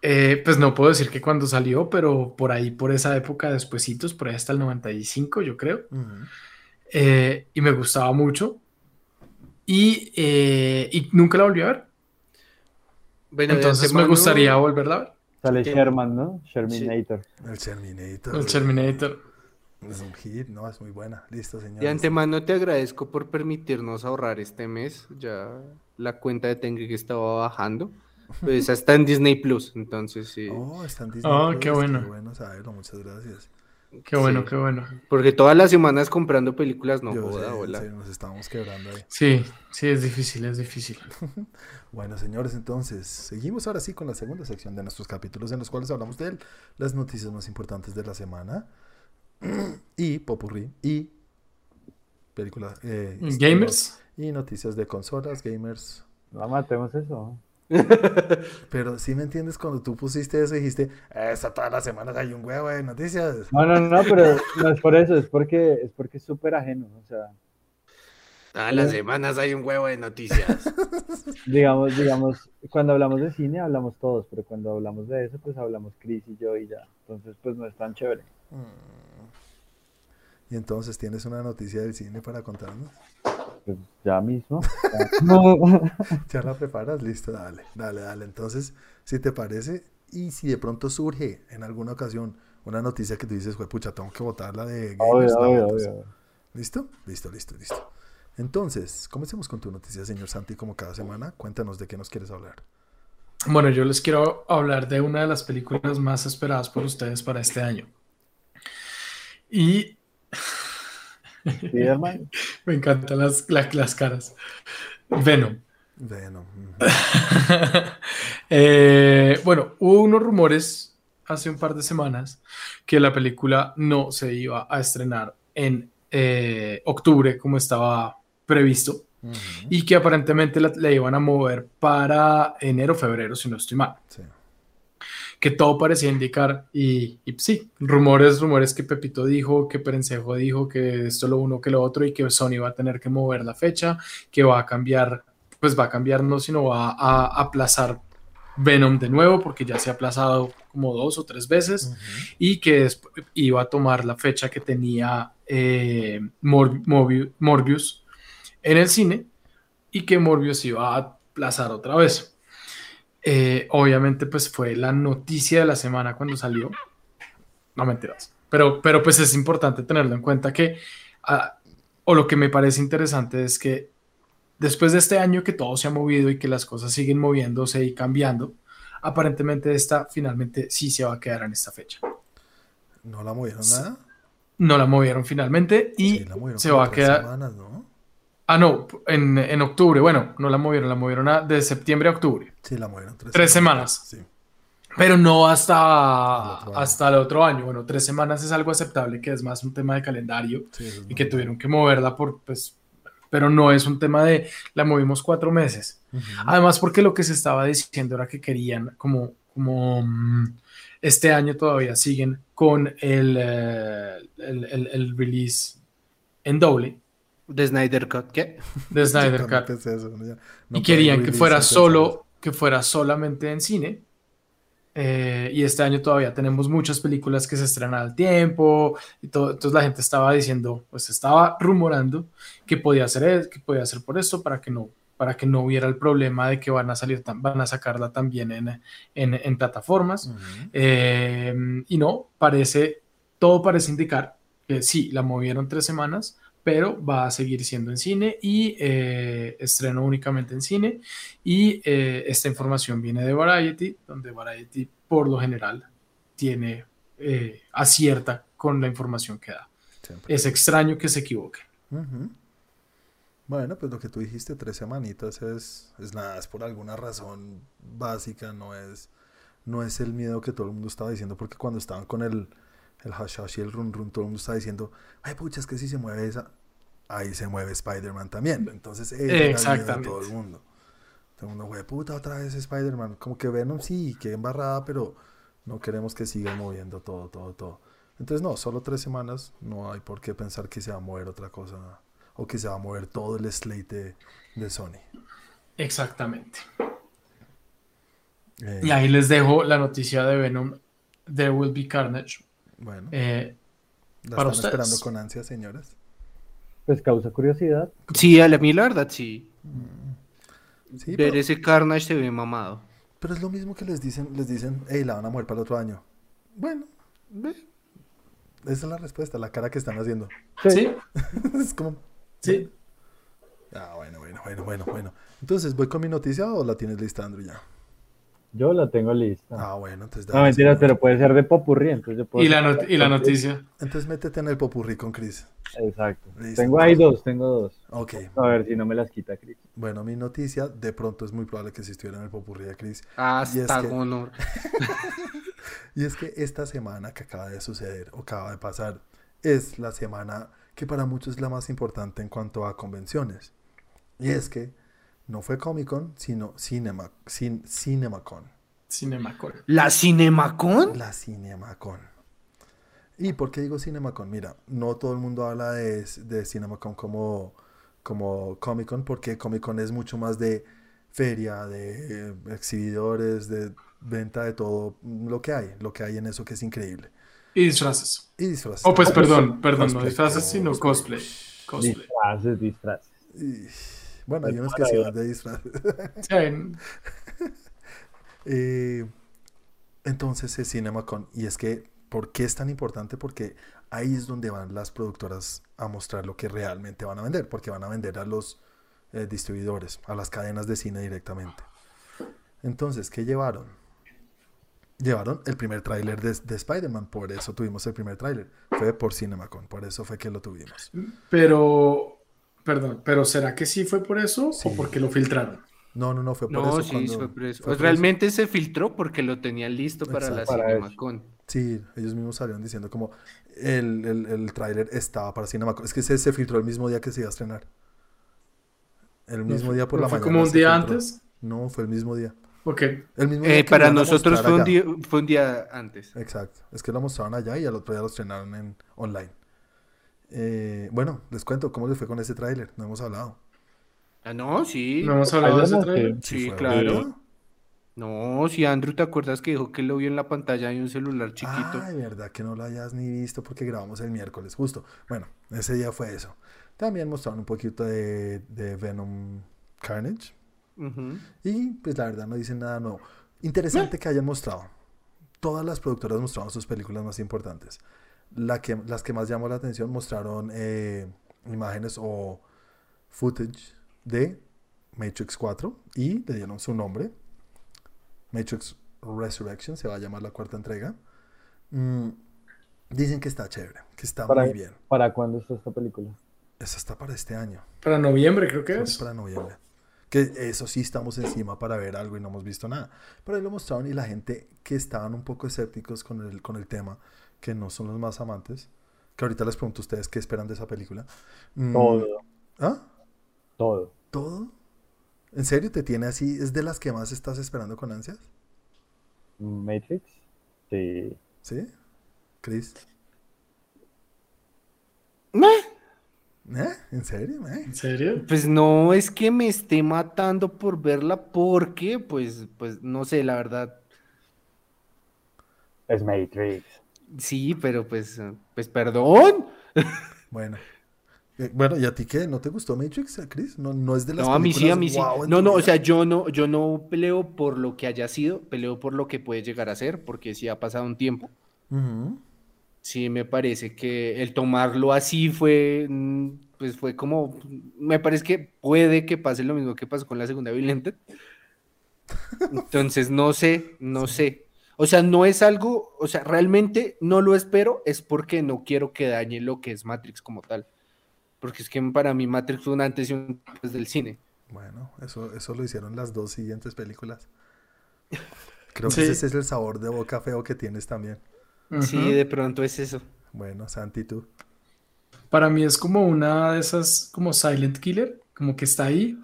Eh, pues no puedo decir que cuando salió, pero por ahí, por esa época, despuesitos, por ahí hasta el 95, yo creo. Eh, y me gustaba mucho. Y, eh, y nunca la volví a ver. bueno, Entonces me gustaría volverla a ver. Sale Sí. Sherman, ¿no? Sherminator. El Terminator. El Terminator. Es un hit, no, es muy buena. Listo, señor. De antemano te agradezco por permitirnos ahorrar este mes. Ya la cuenta de Tengue estaba bajando. Pues está en Disney Plus, entonces sí. Oh, está en Disney Oh, Plus, qué bueno. Qué bueno saberlo, muchas gracias. Qué bueno, Sí. qué bueno. Porque todas las semanas comprando películas, no Yo joda, sé, hola. sí, nos estamos quebrando ahí. Sí, sí, es difícil, es difícil. Bueno, señores, entonces seguimos ahora sí con la segunda sección de nuestros capítulos en los cuales hablamos de las noticias más importantes de la semana y popurrí y película eh, Gamers. y noticias de consolas, gamers. No matemos eso. Pero si me entiendes cuando tú pusiste eso y dijiste, esta todas las semanas hay un huevo de noticias. No, no, no, pero no es por eso, es porque es porque es súper ajeno. O sea, Todas las semanas hay un huevo de noticias. digamos, digamos, cuando hablamos de cine hablamos todos, pero cuando hablamos de eso, pues hablamos Chris y yo y ya. Entonces, pues no es tan chévere. Y entonces tienes una noticia del cine para contarnos. Pues ya mismo. Ya. ¿Ya la preparas? Listo, dale, dale, dale. Entonces, si te parece, y si de pronto surge en alguna ocasión una noticia que tú dices, "Jue pucha, tengo que votarla de Obvio, gamers", la obvio, obvio. ¿Listo? Listo, listo, listo. Entonces, comencemos con tu noticia, señor Santi, como cada semana. Cuéntanos de qué nos quieres hablar. Bueno, yo les quiero hablar de una de las películas más esperadas por ustedes para este año. Y Sí, hermano. me encantan las, la- las caras. Venom. Venom. Eh, bueno, hubo unos rumores hace un par de semanas que la película no se iba a estrenar en eh, octubre como estaba previsto y que aparentemente la, la iban a mover para enero, febrero, si no estoy mal. Sí. Que todo parecía indicar, y, y sí, rumores, rumores que Pepito dijo, que Perencejo dijo, que esto lo uno, que lo otro, y que Sony va a tener que mover la fecha, que va a cambiar, pues va a cambiar, no, sino va a aplazar Venom de nuevo, porque ya se ha aplazado como dos o tres veces y que iba a tomar la fecha que tenía eh, Mor- Morbi- Morbius en el cine y que Morbius iba a aplazar otra vez. Eh, obviamente, pues fue la noticia de la semana cuando salió. No mentiras. Pero, pero pues es importante tenerlo en cuenta que, ah, o lo que me parece interesante es que después de este año que todo se ha movido y que las cosas siguen moviéndose y cambiando, aparentemente esta finalmente sí se va a quedar en esta fecha. ¿No la movieron nada? No la movieron finalmente y Sí, la movieron se va a quedar. semanas, ¿no? Ah, no, en, en octubre. Bueno, no la movieron, la movieron a- de septiembre a octubre. Sí, la movieron tres, Tres semanas. Sí. Pero no hasta, año. hasta el otro año. Bueno, tres semanas es algo aceptable, que es más un tema de calendario sí, y que tuvieron que moverla por, pues, pero no es un tema de la movimos cuatro meses. Además, porque lo que se estaba diciendo era que querían, como, como mm, este año todavía siguen con el, eh, el, el- el release en doble De Snyder Cut, ¿qué? de Snyder Cut. pensé eso, ¿no? Y querían que fuera solo, que fuera solamente en cine. Eh, y este año todavía tenemos muchas películas que se estrenan al tiempo y todo. Entonces la gente estaba diciendo, pues estaba rumorando que podía hacer, es- que podía hacer por esto para que no, para que no hubiera el problema de que van a salir, van a sacarla también en, en, plataformas. Eh, y no, parece, todo parece indicar que sí, la movieron tres semanas, pero va a seguir siendo en cine y eh, estreno únicamente en cine. Y eh, esta información viene de Variety, donde Variety por lo general tiene acierta con la información que da. Es extraño que se equivoque. Bueno, pues lo que tú dijiste, tres semanitas es, es nada, es por alguna razón básica, no es, no es el miedo que todo el mundo estaba diciendo, porque cuando estaban con el, el hashash y el run run, todo el mundo estaba diciendo, ay pucha, es que si se mueve esa, ahí se mueve Spider-Man también. Entonces, Exactamente. todo el mundo. Todo el mundo, güey, puta, otra vez Spider-Man. Como que Venom sí, que embarrada, pero no queremos que siga moviendo todo, todo, todo. Entonces, no, solo tres semanas, no hay por qué pensar que se va a mover otra cosa o que se va a mover todo el slate de, Sony. Exactamente. Eh, y ahí les dejo la noticia de Venom, There Will Be Carnage. Bueno. Eh, ¿La para están esperando con ansia, señoras? Pues causa curiosidad. Sí, a la mí la verdad sí. Mm. Ver ese Carnage se ve mamado. Pero es lo mismo que les dicen, les dicen, hey, la van a mover para el otro año. Bueno, esa es la respuesta, la cara que están haciendo. Sí. es como, Sí. Ah, bueno, bueno, bueno, bueno, bueno. Entonces, ¿voy con mi noticia o la tienes lista, Andrew, ya? Yo la tengo lista. Ah, bueno, entonces... No, mentira, pero puede ser de popurrí, entonces ¿Y, la ¿Y la noticia? Entonces métete en el popurrí con Chris. Exacto. Tengo ahí dos, tengo dos. Ok. A ver si no me las quita Chris. Bueno, mi noticia, de pronto es muy probable que si estuviera en el popurrí de Chris. Ah, está honor. y es que esta semana que acaba de suceder, o acaba de pasar, es la semana que para muchos es la más importante en cuanto a convenciones. Y es que no fue Comic Con, sino Cinema, cin, CinemaCon. CinemaCon. ¿La CinemaCon? La CinemaCon. ¿Y por qué digo CinemaCon? Mira, no todo el mundo habla de, de CinemaCon como, como Comic Con, porque Comic Con es mucho más de feria, de exhibidores, de venta de todo lo que hay, lo que hay en eso que es increíble. Y disfraces. Y disfraces. Oh, pues perdón, perdón, no disfraces, sino cosplay. cosplay. Disfraces, disfraces. Bueno, hay unos que sí van de disfraces. eh, entonces es CinemaCon. Y es que, ¿por qué es tan importante? Porque ahí es donde van las productoras a mostrar lo que realmente van a vender. Porque van a vender a los eh, distribuidores, a las cadenas de cine directamente. Entonces, ¿qué llevaron? llevaron el primer tráiler de, de Spider-Man, por eso tuvimos el primer tráiler. Fue por CinemaCon, por eso fue que lo tuvimos. Pero, perdón, pero ¿será que sí fue por eso o porque lo filtraron? No, no, no, fue por eso. Sí, fue por eso. Pues realmente se filtró porque lo tenían listo para la CinemaCon. Sí, ellos mismos salieron diciendo como el, el, el tráiler estaba para CinemaCon. Es que se, se filtró el mismo día que se iba a estrenar. El mismo día por la mañana. ¿Fue como un día antes? No, fue el mismo día. Ok. Eh, para nosotros fue un, día, fue un, día, antes. Exacto. Es que lo mostraron allá y al otro día lo estrenaron en online. Eh, bueno, les cuento cómo les fue con ese tráiler. No hemos hablado. Ah, no, sí. No hemos hablado de ese tráiler. Sí, claro. No, si Andrew, ¿te acuerdas que dijo que lo vio en la pantalla de un celular chiquito? Ay, verdad que no lo hayas ni visto porque grabamos el miércoles, justo. Bueno, ese día fue eso. También mostraron un poquito de, de Venom Carnage, y pues la verdad no dicen nada nuevo. Interesante que hayan mostrado. Todas las productoras mostraron sus películas más importantes. La que, las que más llamó la atención mostraron eh, imágenes o footage de Matrix 4 y le dieron su nombre. Matrix Resurrection se va a llamar la cuarta entrega. Mm, dicen que está chévere, que está muy bien. ¿Para cuándo está esta película? Esa está para este año. Para noviembre creo que es. Para noviembre. Que eso sí estamos encima para ver algo y no hemos visto nada. Pero ahí lo mostraron y la gente que estaban un poco escépticos con el, con el tema, que no son los más amantes, que ahorita les pregunto a ustedes qué esperan de esa película. Mm, Todo. ¿Ah? Todo. ¿Todo? ¿En serio te tiene así? ¿Es de las que más estás esperando con ansias? Matrix. Sí. ¿Sí? ¿Chris? ¿Eh? ¿En serio? ¿Eh? ¿En serio? Pues no es que me esté matando por verla porque, pues, pues no sé, la verdad. Es Matrix. Sí, pero pues, pues perdón. Bueno. Eh, bueno, ¿y a ti qué? ¿No te gustó Matrix, eh, Chris? No, no es de las No, a mí sí, a mí sí. No, no, o sea, yo no, yo no peleo por lo que haya sido, peleo por lo que puede llegar a ser, porque sí ha pasado un tiempo. Ujú. Sí, me parece que el tomarlo así fue, mm, pues fue como, me parece que puede que pase lo mismo que pasó con la segunda Violenta. Entonces, no sé, no sé. O sea, no es algo, o sea, realmente no lo espero, es porque no quiero que dañe lo que es Matrix como tal. Porque es que para mí Matrix fue un antes y un después del cine. Bueno, eso, eso lo hicieron las dos siguientes películas. Creo Sí. que ese es el sabor de boca feo que tienes también. Sí, de pronto es eso. Bueno, Santi, tú. Para mí es como una de esas, como Silent Killer, como que está ahí,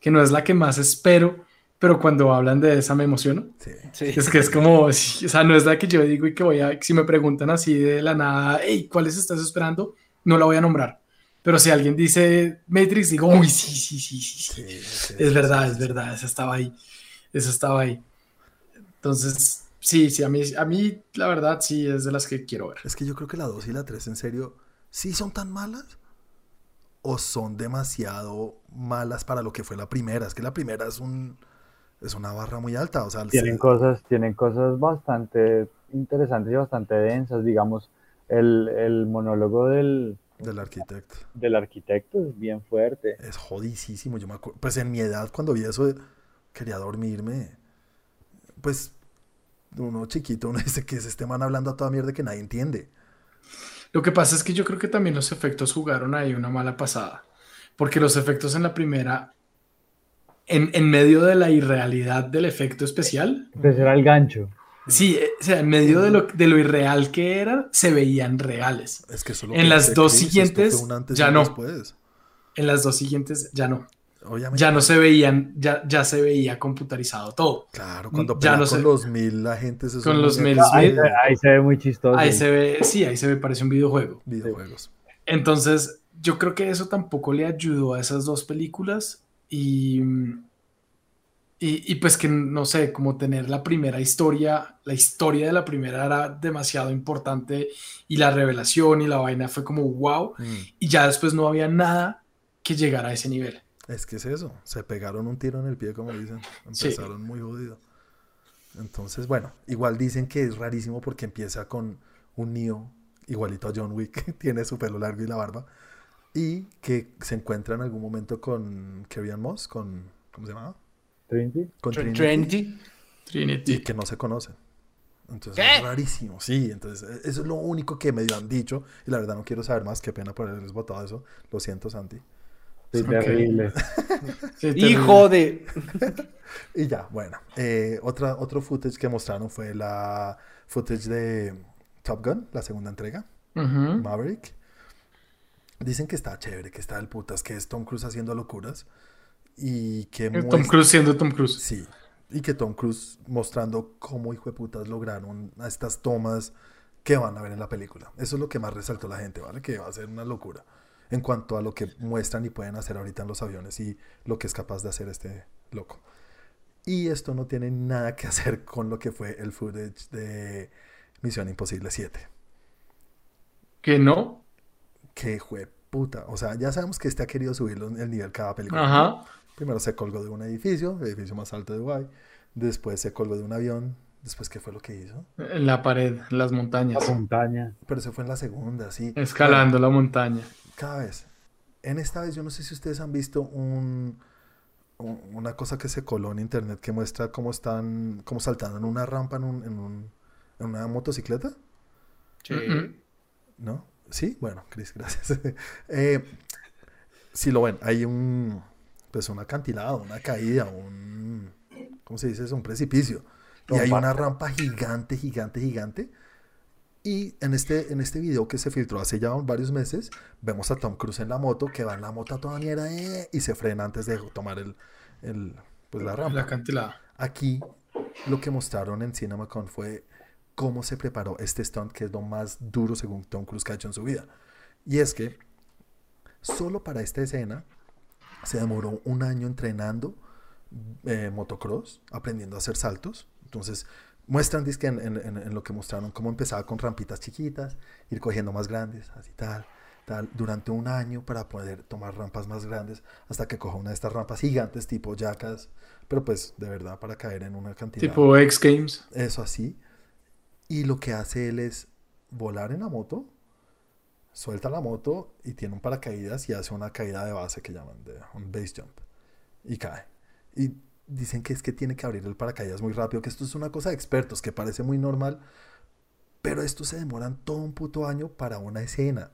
que no es la que más espero, pero cuando hablan de esa me emociono. Sí. Sí. Es que es como, o sea, no es la que yo digo y que voy a, si me preguntan así de la nada, hey, ¿cuáles estás esperando? No la voy a nombrar. Pero si alguien dice Matrix, digo, uy, sí, sí, sí, sí, sí. Sí, Es sí, verdad, sí, es verdad, esa estaba ahí. Esa estaba ahí. Entonces, sí, sí, a mí, a mí la verdad sí es de las que quiero ver. Es que yo creo que la 2 y la 3, en serio, ¿sí son tan malas? ¿O son demasiado malas para lo que fue la primera? Es que la primera es un es una barra muy alta. O sea, Tienen cosas, tienen cosas bastante interesantes y bastante densas, digamos, el, el monólogo del, del arquitecto. del arquitecto es bien fuerte. Es jodicísimo. Yo me acuerdo. Pues en mi edad, cuando vi eso, quería dormirme. Pues uno chiquito, uno dice que es este man hablando a toda mierda que nadie entiende. Lo que pasa es que yo creo que también los efectos jugaron ahí una mala pasada, porque los efectos en la primera, en, en medio de la irrealidad del efecto especial, Entonces era el gancho. sí, eh, o sea, en medio de lo, de lo irreal que era, se veían reales. Es que eso es lo En las dos Chris, siguientes, ya no. después. En las dos siguientes ya no, Obviamente. ya no se veían, ya, ya se veía computarizado todo. Claro, cuando Ya no con los mil agentes Con los mil Ahí, de se- ahí se ve muy chistoso. Ahí se ve, sí, ahí se ve, parece un videojuego. videojuegos. Entonces, yo creo que eso tampoco le ayudó a esas dos películas y, y, y pues que no sé, como tener la primera historia, la historia de la primera era demasiado importante y la revelación y la vaina fue como wow Mm. y ya después no había nada que llegara a ese nivel. Es que es eso, se pegaron un tiro en el pie, como dicen. Sí. Empezaron muy jodido. Entonces, bueno, igual dicen que es rarísimo porque empieza con un Neo igualito a John Wick, tiene su pelo largo y la barba, y que se encuentra en algún momento con Carrie Ann Moss, con, ¿cómo se llamaba? Trinity. Con Trinity, Trinity. Trinity. y que no se conocen. Entonces ¿Qué? es rarísimo, sí. Entonces, e- eso es lo único que medio han dicho. Y la verdad no quiero saber más. Qué pena por haberles votado eso. Lo siento, Santi. Sí, Ok. terrible. Sí, Hijo de. Y ya, bueno. eh, otra, otro footage que mostraron fue la footage de Top Gun, la segunda entrega, terrible. Ujú. Maverick. Dicen que está chévere, que está del putas, que es Tom Cruise haciendo locuras. Y que Tom muestra- Cruise siendo Tom Cruise. Sí. Y que Tom Cruise mostrando cómo hijo de putas lograron estas tomas que van a ver en la película. Eso es lo que más resaltó la gente, ¿vale? Que va a ser una locura en cuanto a lo que muestran y pueden hacer ahorita en los aviones y lo que es capaz de hacer este loco. Y esto no tiene nada que hacer con lo que fue el footage de Misión Imposible 7. Que no. Que fue puta. O sea, ya sabemos que este ha querido subir el nivel cada película. Ajá. Primero se colgó de un edificio, el edificio más alto de Dubái. Después se colgó de un avión. Después, ¿qué fue lo que hizo? En la pared, en las La montañas. montaña. Pero se fue en la segunda, sí. Escalando la montaña. Cada vez. En esta vez, yo no sé si ustedes han visto un, un- una cosa que se coló en internet que muestra cómo están, cómo saltando en una rampa en, un, en, un- en una motocicleta. Sí. ¿No? Sí, bueno, Chris, gracias. Eh, si lo ven, hay un, pues un acantilado, una caída, un, ¿cómo se dice eso? Un precipicio. Y hay una rampa gigante, gigante, gigante. Y en este, en este video que se filtró hace ya varios meses, vemos a Tom Cruise en la moto, que va en la moto a toda mierda eh, y se frena antes de tomar el, el, pues la rampa. La acantilada. Aquí lo que mostraron en CinemaCon fue cómo se preparó este stunt, que es lo más duro según Tom Cruise que ha hecho en su vida. Y es que solo para esta escena se demoró un año entrenando eh, motocross, aprendiendo a hacer saltos. Entonces muestran dizque, en, en- en- lo que mostraron cómo empezaba con rampitas chiquitas, ir cogiendo más grandes, así tal. tal, durante un año para poder tomar rampas más grandes hasta que coja una de estas rampas gigantes tipo Jackass, pero pues de verdad para caer en una cantidad. Tipo X Games. Eso así. Y lo que hace él es volar en la moto, suelta la moto y tiene un paracaídas y hace una caída de base que llaman de un base jump y cae. Y dicen que es que tiene que abrir el paracaídas muy rápido, que esto es una cosa de expertos, que parece muy normal, pero esto se demoran todo un puto año para una escena.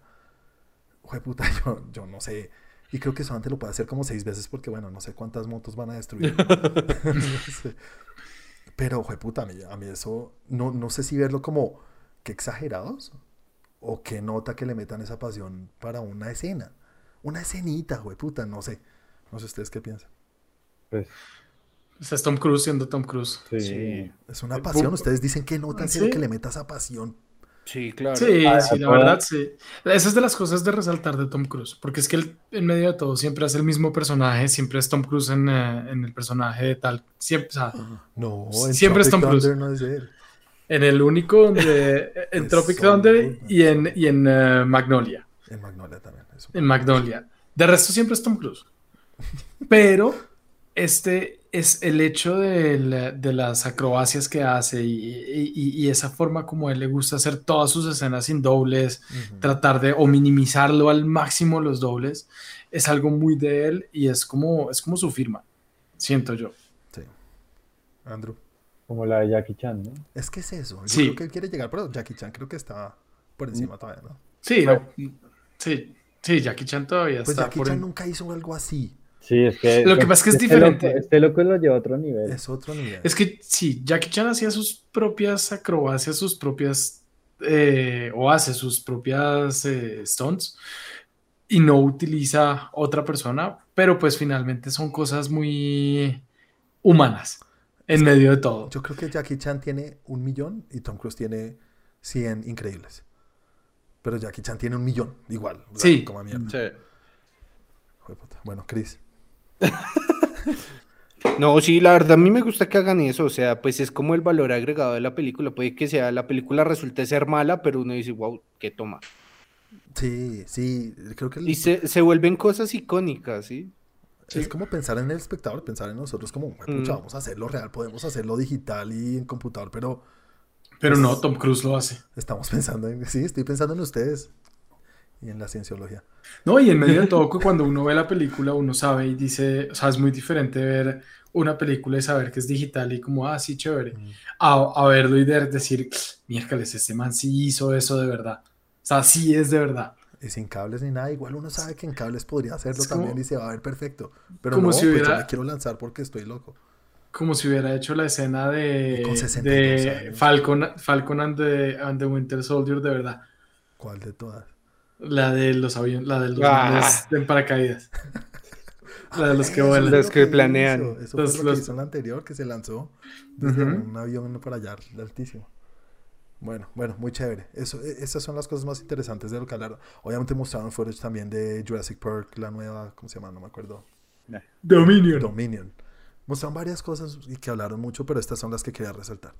Jue puta, yo, yo no sé. Y creo que antes lo puede hacer como seis veces porque, bueno, no sé cuántas motos van a destruir. No sé. Pero, jue puta, a mí, a mí eso, no, no sé si verlo como que exagerados o que nota que le metan esa pasión para una escena. Una escenita, jue puta, no sé. No sé ustedes qué piensan. Pues O sea, es Tom Cruise siendo Tom Cruise. sí. Sí. Es una pasión. Ustedes dicen que notan ¿Sí? que le meta esa pasión. Sí, claro. Sí, Ah, sí, la verdad, sí. Esa es de las cosas de resaltar de Tom Cruise, porque es que él, en medio de todo, siempre hace el mismo personaje, siempre es Tom Cruise en, eh, en el personaje de tal, siempre, o sea, No, en Siempre es Tropic Tom Cruise. Thunder no es él. en el único donde, en Es Tropic Thunder y en, y en eh, Magnolia, En Magnolia también. es en Magnolia. De resto siempre es Tom Cruise. Pero este es el hecho de, las acrobacias que hace y, y- y esa forma como a él le gusta hacer todas sus escenas sin dobles, tratar de o minimizarlo al máximo los dobles, es algo muy de él y es como, es como su firma, siento yo. Sí. Andrew. Como la de Jackie Chan, ¿no? Es que es eso. Yo Sí. creo que él quiere llegar, pero Jackie Chan creo que está por encima todavía, ¿no? Sí, no, sí, sí, Jackie Chan todavía Pues está Jackie por Chan en- nunca hizo algo así. Sí, es que. Lo que pasa es que es este diferente. loco- este loco lo lleva a otro nivel. Es otro nivel. Es que sí, Jackie Chan hacía sus propias acrobacias, sus propias, eh, o hace sus propias eh, stunts y no utiliza otra persona, pero pues finalmente son cosas muy humanas en medio de todo. Yo creo que Jackie Chan tiene un millón y Tom Cruise tiene 100 increíbles. Pero Jackie Chan tiene un millón, igual. Sí. Como mierda. Sí. Bueno, Chris. No, sí, la verdad a mí me gusta que hagan eso, o sea, pues es como el valor agregado de la película, puede que sea, la película resulte ser mala, pero uno dice, wow, qué toma. Sí, sí. Creo que el- Y se, se vuelven cosas icónicas, ¿sí? es como pensar en el espectador, pensar en nosotros como, "Juepucha, Mm. vamos a hacerlo real, podemos hacerlo digital y en computador, pero Pero Pues- no, Tom Cruise lo hace. estamos pensando en, sí, estoy pensando en ustedes y en la cienciología. No, y en medio de todo, cu- cuando uno ve la película, uno sabe y dice, o sea, es muy diferente ver una película y saber que es digital y como, ah, sí, chévere, Mm. a, a verlo y de- decir, miércoles, este man sí hizo eso de verdad. O sea, sí es de verdad. Y sin cables ni nada, igual uno sabe que en cables podría hacerlo como- también y se va a ver perfecto. Pero como no, si pues yo hubiera- me quiero lanzar porque estoy loco. Como si hubiera hecho la escena de, Y con 62 de. Falcon, Falcon and, the, and the Winter Soldier de verdad. ¿Cuál de todas? La de los aviones, la de los Ah. en paracaídas. La de los que vuelan. Los que planean. Eso Los- fue lo los- que hizo en la anterior, que se lanzó desde un avión para allá, altísimo. Bueno, bueno, muy chévere. Eso, e- esas son las cosas más interesantes de lo que hablaron. Obviamente mostraron footage también de Jurassic Park, la nueva, ¿cómo se llama? No me acuerdo. Dominion. Dominion. Mostraron varias cosas y que hablaron mucho, pero estas son las que quería resaltar.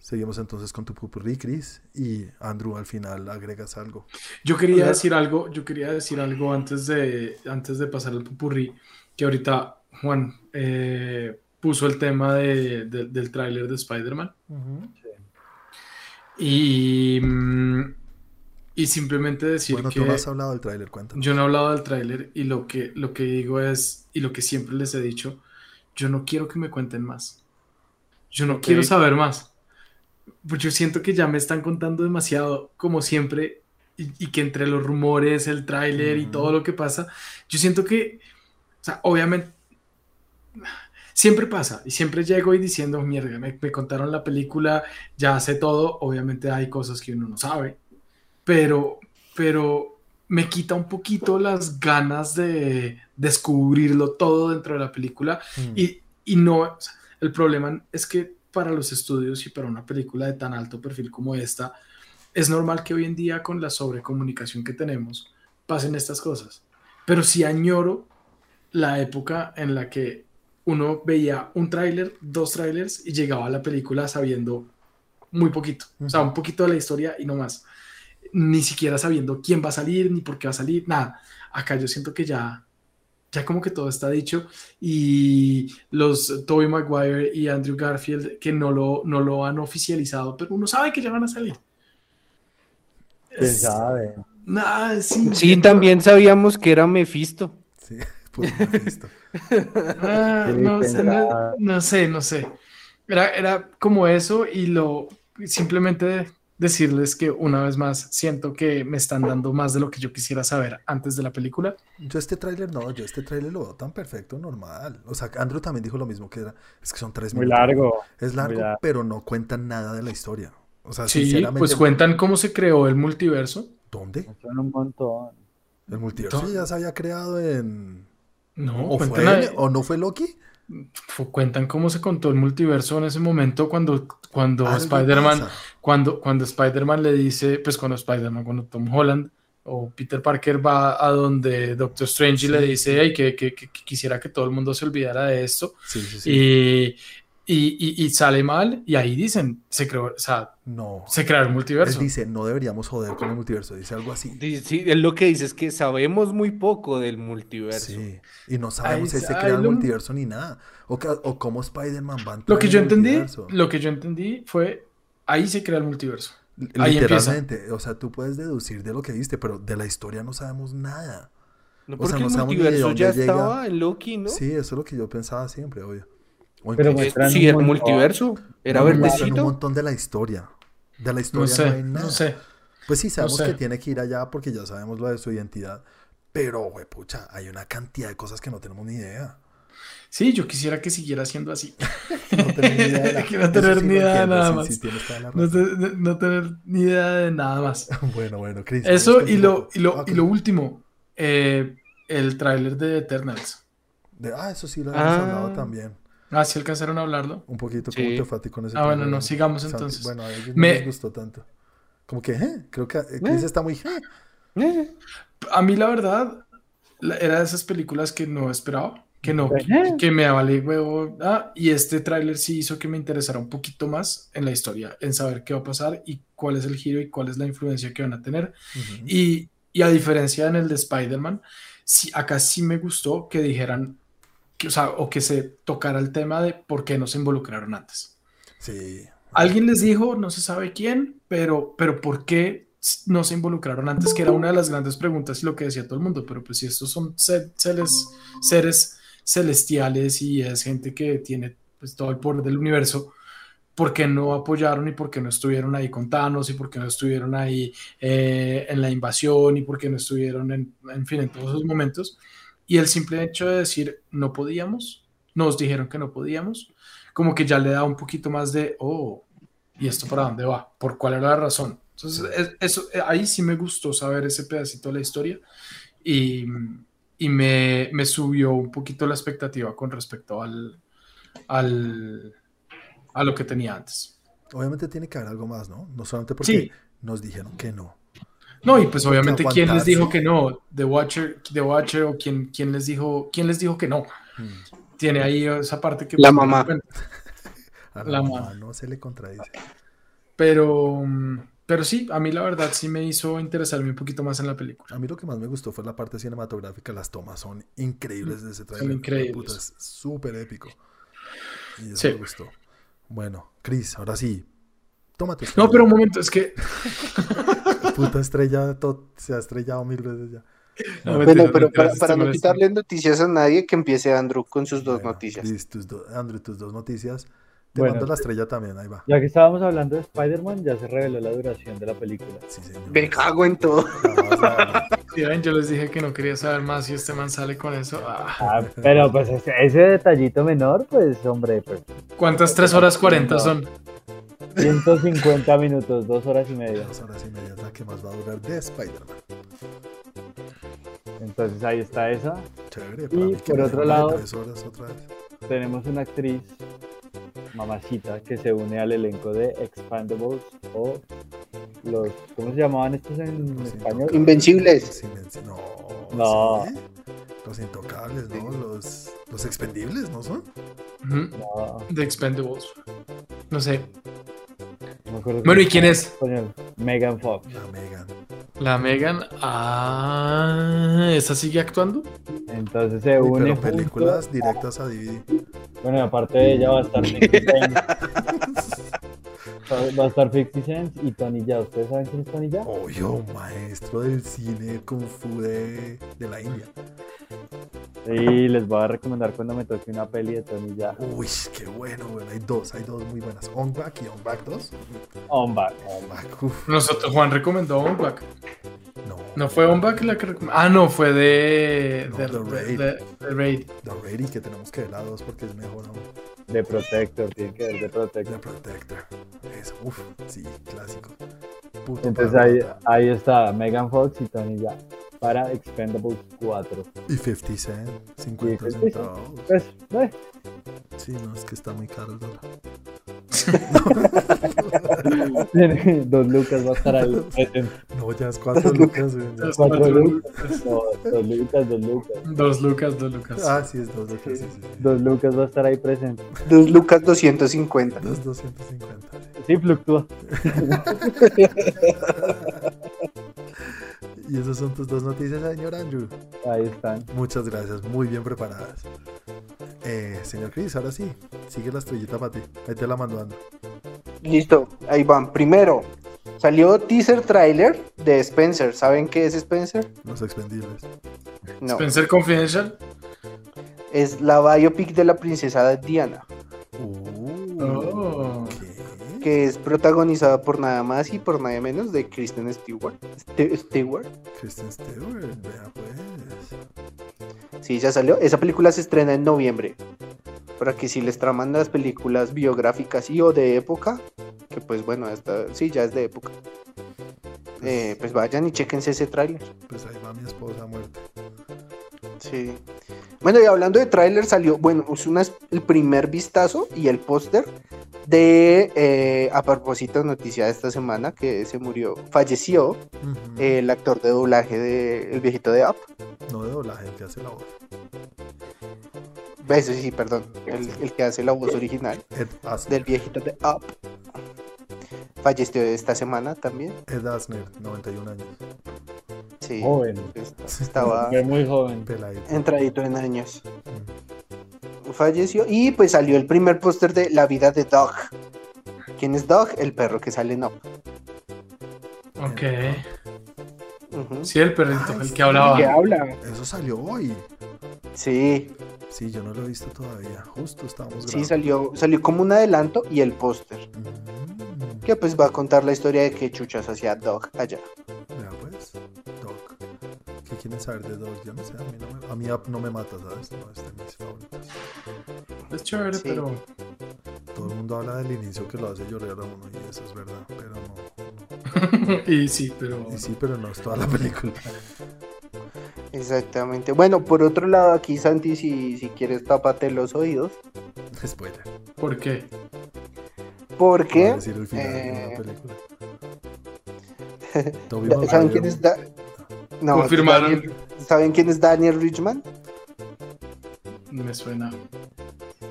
Seguimos entonces con tu pupurrí, Chris, y Andrew, al final agregas algo. Yo quería decir algo, yo quería decir algo antes de, antes de pasar al pupurrí, que ahorita Juan eh, puso el tema de- de- del tráiler de Spider-Man. Y, mm, y simplemente decir Bueno, que tú no has hablado del tráiler, cuéntanos. yo no he hablado del tráiler y lo que, lo que digo es, y lo que siempre les he dicho, yo no quiero que me cuenten más. Yo no quiero saber más. Pues yo siento que ya me están contando demasiado, como siempre, y, y que entre los rumores, el tráiler y todo lo que pasa, yo siento que, o sea, obviamente, siempre pasa, y siempre llego y diciendo, mierda, me, me contaron la película, ya sé todo, obviamente hay cosas que uno no sabe, pero, pero me quita un poquito las ganas de descubrirlo todo dentro de la película Mm. y, y no, o sea, el problema es que para los estudios y para una película de tan alto perfil como esta, es normal que hoy en día con la sobrecomunicación que tenemos pasen estas cosas. Pero sí añoro la época en la que uno veía un tráiler, dos tráilers y llegaba a la película sabiendo muy poquito, o sea, un poquito de la historia y no más. ni siquiera sabiendo quién va a salir, ni por qué va a salir, nada. Acá yo siento que ya, ya como que todo está dicho y los Tobey Maguire y Andrew Garfield que no lo, no lo han oficializado, pero uno sabe que ya van a salir. ¿Quién Es- sabe? Nah, sí, Sí, también sabíamos que era Mephisto. Sí, pues Mephisto. Ah, no, sé, no, no sé, no sé. Era, era como eso y lo simplemente decirles que una vez más siento que me están dando más de lo que yo quisiera saber antes de la película. Yo este tráiler no, yo este tráiler lo veo tan perfecto, normal. O sea, Andrew también dijo lo mismo que era, es que son tres Muy minutos. largo. Es largo, muy largo. pero no cuentan nada de la historia. O sea, Sí, sinceramente, pues cuentan cómo se creó el multiverso. ¿dónde? Son un montón. El multiverso ¿Dónde? ya se había creado en... No, ¿O, fue, él? ¿O no fue Loki? cuentan cómo se contó el multiverso en ese momento cuando, cuando Spider-Man. Cuando, cuando Spider-Man le dice, pues cuando Spider-Man, cuando Tom Holland o Peter Parker va a donde Doctor Strange y le Sí, dice, sí. "Ey, que, que- que quisiera que todo el mundo se olvidara de esto. Sí, sí, sí. Y, y, y- y sale mal y ahí dicen, se creó, o sea, No. se creó el Él multiverso. dice, no deberíamos joder con el multiverso. Dice algo así. Sí, él lo que dice es que sabemos muy poco del multiverso. Sí. Y no sabemos si se crea el lo- multiverso ni nada. O, o cómo Spider-Man va a entrar Lo que en yo el entendí, multiverso. lo que yo entendí fue, ahí se crea el multiverso. Ahí Literalmente. O sea, tú puedes deducir de lo que viste, pero de la historia no sabemos nada. No, O sea, no el sabemos multiverso dónde ya llega. estaba en Loki, ¿no? Sí, eso es lo que yo pensaba siempre, obvio. O Pero sí, montón. multiverso. Era no, muestran un verdecito. montón de la historia. De la historia no, sé, hay nada. no sé. Pues sí, sabemos sé. que tiene que ir allá porque ya sabemos lo de su identidad. Pero, güey, pucha, hay una cantidad de cosas que no tenemos ni idea. Sí, yo quisiera que siguiera siendo así. No ni idea de tener sí ni idea de nada más. sí, la No, razón. te- no tener ni idea de nada más. Bueno, bueno, Chris. Eso y lo, y lo, y lo último, eh, el tráiler de Eternals. de- ah, eso sí lo habíamos Ah. hablado también. Ah, ¿sí alcanzaron a hablarlo? Un poquito Sí. cómo te fue con ese Ah, bueno, no, sigamos Santi? entonces. Bueno, a ellos no Me- les gustó tanto. Como que, ¿eh? Creo que eh, Chris Eh. está muy, A mí la verdad, era de esas películas que no esperaba, que no, que, me vale huevo. ah, y este tráiler sí hizo que me interesara un poquito más en la historia, en saber qué va a pasar y cuál es el giro y cuál es la influencia que van a tener. Y, y a diferencia en el de Spider-Man, sí, acá sí me gustó que dijeran, que, o sea, o que se tocara el tema de por qué no se involucraron antes. Sí. Alguien les dijo, no se sabe quién, pero, pero ¿por qué no se involucraron antes? Que era una de las grandes preguntas y lo que decía todo el mundo, pero pues si estos son se- seres, seres celestiales y es gente que tiene pues todo el poder del universo, ¿por qué no apoyaron y por qué no estuvieron ahí con Thanos y por qué no estuvieron ahí eh, en la invasión y por qué no estuvieron en, fin, en todos esos momentos? Y el simple hecho de decir no podíamos, nos dijeron que no podíamos, como que ya le da un poquito más de, oh, ¿y esto para dónde va? ¿Por cuál era la razón? Entonces, es- eso, eh, ahí sí me gustó saber ese pedacito de la historia y, y me, me subió un poquito la expectativa con respecto al, al, a lo que tenía antes. Obviamente tiene que haber algo más, ¿no? No solamente porque Sí. nos dijeron que no. No, y pues obviamente, ¿quién les dijo que no? The Watcher, The Watcher o quién, quién les dijo, quién les dijo que no? Mm. Tiene ahí esa parte que... La mamá. A La la mamá. mamá no se le contradice. Pero, mm, pero sí, a mí la verdad sí me hizo interesarme un poquito más en la película. A mí lo que más me gustó fue la parte cinematográfica. Las tomas son increíbles de ese trailer. increíbles. Puta, es súper épico. Y eso Sí. me gustó. Bueno, Chris, ahora sí. Tómate. No, pero un momento, es que... Puta estrella, to- se ha estrellado mil veces ya. No, Bueno, pero para, no quitarle noticias a nadie, que empiece Andrew con sus dos noticias. Chris, tus do- Andrew, tus dos noticias. Te Bueno. mando la estrella también, ahí va. Ya que estábamos hablando de Spider-Man, ya se reveló la duración de la película. Sí, señor. Me cago en todo. Sí, ven, yo les dije que no quería saber más y este man sale con eso. Ah, Ah, pero pues ese, ese detallito menor, pues hombre, pues ¿Cuántas 3 horas 40 son? 150 minutos, dos horas y media. Dos horas y media es la que más va a durar de Spider-Man. Entonces ahí está esa. Chévere. Y mí que por otro lado- Tres horas otra vez. Tenemos una actriz, mamacita, que se une al elenco de Expandables o los, ¿cómo se llamaban estos en Los español? Invencibles. No. No. ¿sí? Los intocables, ¿no? Los, los expendibles, ¿no son? No, The Expendables. No sé. no me acuerdo Bueno, ¿y quién es? español. Megan Fox. La Megan. La Megan. Ah, ¿esa sigue actuando? Entonces se une pero junto- películas directas a DVD. Bueno, y aparte de ella va a estar 50 Cent. Va- Va a estar 50 Cent y Tony Ya. ¿Ustedes saben quién es Tony Ya? Obvio, maestro del cine Kung Fu de, de la India. Sí, les voy a recomendar cuando me toque una peli de Tony Ya. Uy, qué bueno, bueno. Hay dos, hay dos muy buenas. On Back y On Back 2. On back. On Back, uf, Nosotros, Juan recomendó On Back. no. ¿No fue On Back la que recomendó? Ah, no, fue de. No, de, The Raid. de- de Raid. The Ready, que tenemos que ver la 2 porque es mejor aún. De Protector, tiene que ver The Protector. Protector. Eso, uff, sí, clásico. Puto Entonces ahí, ahí está Megan Fox y Tony Ya. Para Expendables 4. Y 50 Cent, 50 50 Cent. centavos. Pues, eh, Sí, no, es que está muy caro el dólar. dos lucas va a estar ahí. presente. No, ya es 4 lucas. güey. Dos, Cuatro cuatro lucas. No, dos lucas, dos lucas. Dos lucas, dos lucas. Ah, sí, es 2 lucas, sí, sí. sí. Dos lucas va a estar ahí presente. Dos lucas 250. Dos 250. sí. Sí, fluctúa. Y esas son tus dos noticias, señor Andrew. Ahí están. Muchas gracias, muy bien preparadas. Eh, señor Chris, ahora sí, sigue la estrellita para ti. Ahí te la mando, Andrew. Listo, ahí van. Primero, salió teaser trailer de Spencer. ¿Saben qué es Spencer? Los expendibles. No, Spencer Confidential. es la biopic de la princesa Diana, Uh, Oh. ¿qué? que es protagonizada por nada más y por nada menos de Kristen Stewart. Ste- Stewart. Kristen Stewart, vea pues. Sí, ya salió. Esa película se estrena en noviembre. Para que si les traman las películas biográficas y o de época, que pues bueno, esta, sí, ya es de época. eh, pues vayan y chequense ese tráiler. Pues ahí va mi esposa muerta. Sí. Bueno, y hablando de tráiler, salió, bueno, es una- el primer vistazo y el póster de, eh, a propósito, noticia de esta semana, que se murió, falleció el actor de doblaje de El viejito de Up. No de doblaje, el que hace la voz. Eso sí, perdón, el, el que hace la voz original Ed Asner. del viejito de Up. Falleció esta semana también. Ed Asner, 91 años. Sí, Joven. est- estaba muy joven. Peladito. entradito en años. Mm. Falleció y pues salió el primer póster de La vida de Dog. ¿Quién es Dog? El perro que sale en Up. Ok. Ujú. Sí, el perrito, Ay, el sí. que hablaba. ¿Qué habla? Eso salió hoy. Sí, Sí, yo no lo he visto todavía. Justo estábamos sí, grabando. salió, salió como un adelanto y el póster. Mm. Que pues va a contar la historia de que chuchas hacía Dog allá. Vea pues, Doc. ¿Qué quieren saber de Doc? Yo no sé, a mí no me, a mí no me mata, ¿sabes? No es de mis favoritos. Es chévere, Sí. pero. Todo el mundo habla del inicio que lo hace llorar a uno y eso es verdad, pero no. y sí, pero. Y sí, pero no es toda la película. Exactamente. Bueno, por otro lado, aquí Santi, si, si quieres, tápate los oídos. Spoiler. ¿Por qué? Porque. decir el final de Eh, película. ¿Saben quién es Da- no, Confirmaron. Daniel- ¿Saben quién es Daniel Richman? Me suena.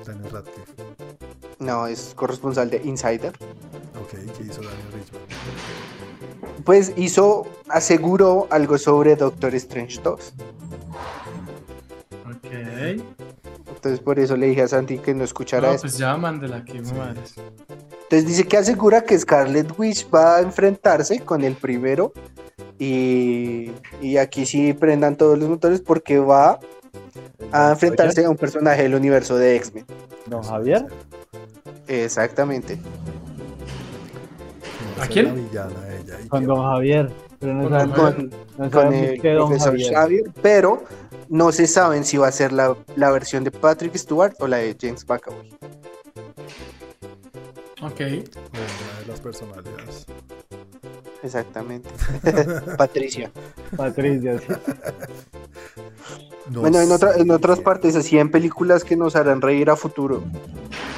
Daniel Radcliffe. No, es corresponsal de Insider. Ok, ¿qué hizo Daniel Richman? Pues hizo, aseguró algo sobre Doctor Strange 2. Ok. Entonces por eso le dije a Santi que no escuchara No, eso. pues ya, mándela aquí, Sí. madres. Entonces dice que asegura que Scarlet Witch va a enfrentarse con el primero. Y, y aquí sí prendan todos los motores porque va a enfrentarse a un personaje del universo de X-Men. Don Javier. Exactamente. ¿A quién? La villana ella. y Con Don Javier. Pero no Con sabemos, Don Con, no con sabemos el qué Don profesor Javier. Xavier, pero no se saben si va a ser la, la versión de Patrick Stewart o la de James McAvoy. Ok. una de las personalidades. Exactamente. Patricia. Patricia. sí. No Bueno, en, otra- en otras partes, así en películas que nos harán reír a futuro.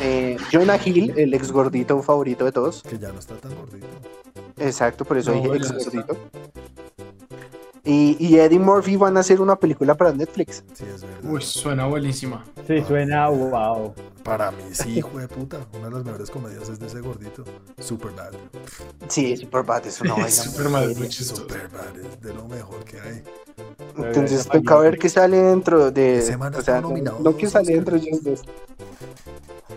Eh, Jonah Hill, el ex gordito favorito de todos. Que ya no está tan gordito. Exacto, por eso No, dije ex gordito. Y, y Eddie Murphy van a hacer una película para Netflix. Sí, es verdad. Uy, suena buenísima. Sí, suena wow. Para mí, sí, hijo de puta. Una de las mejores comedias es de ese gordito. Superbad. Sí, Superbad es una vaina. chistoso. Superbad es de lo mejor que hay. Entonces toca ver qué sale dentro de. Ese man O sea, nominado no dos sale dentro de.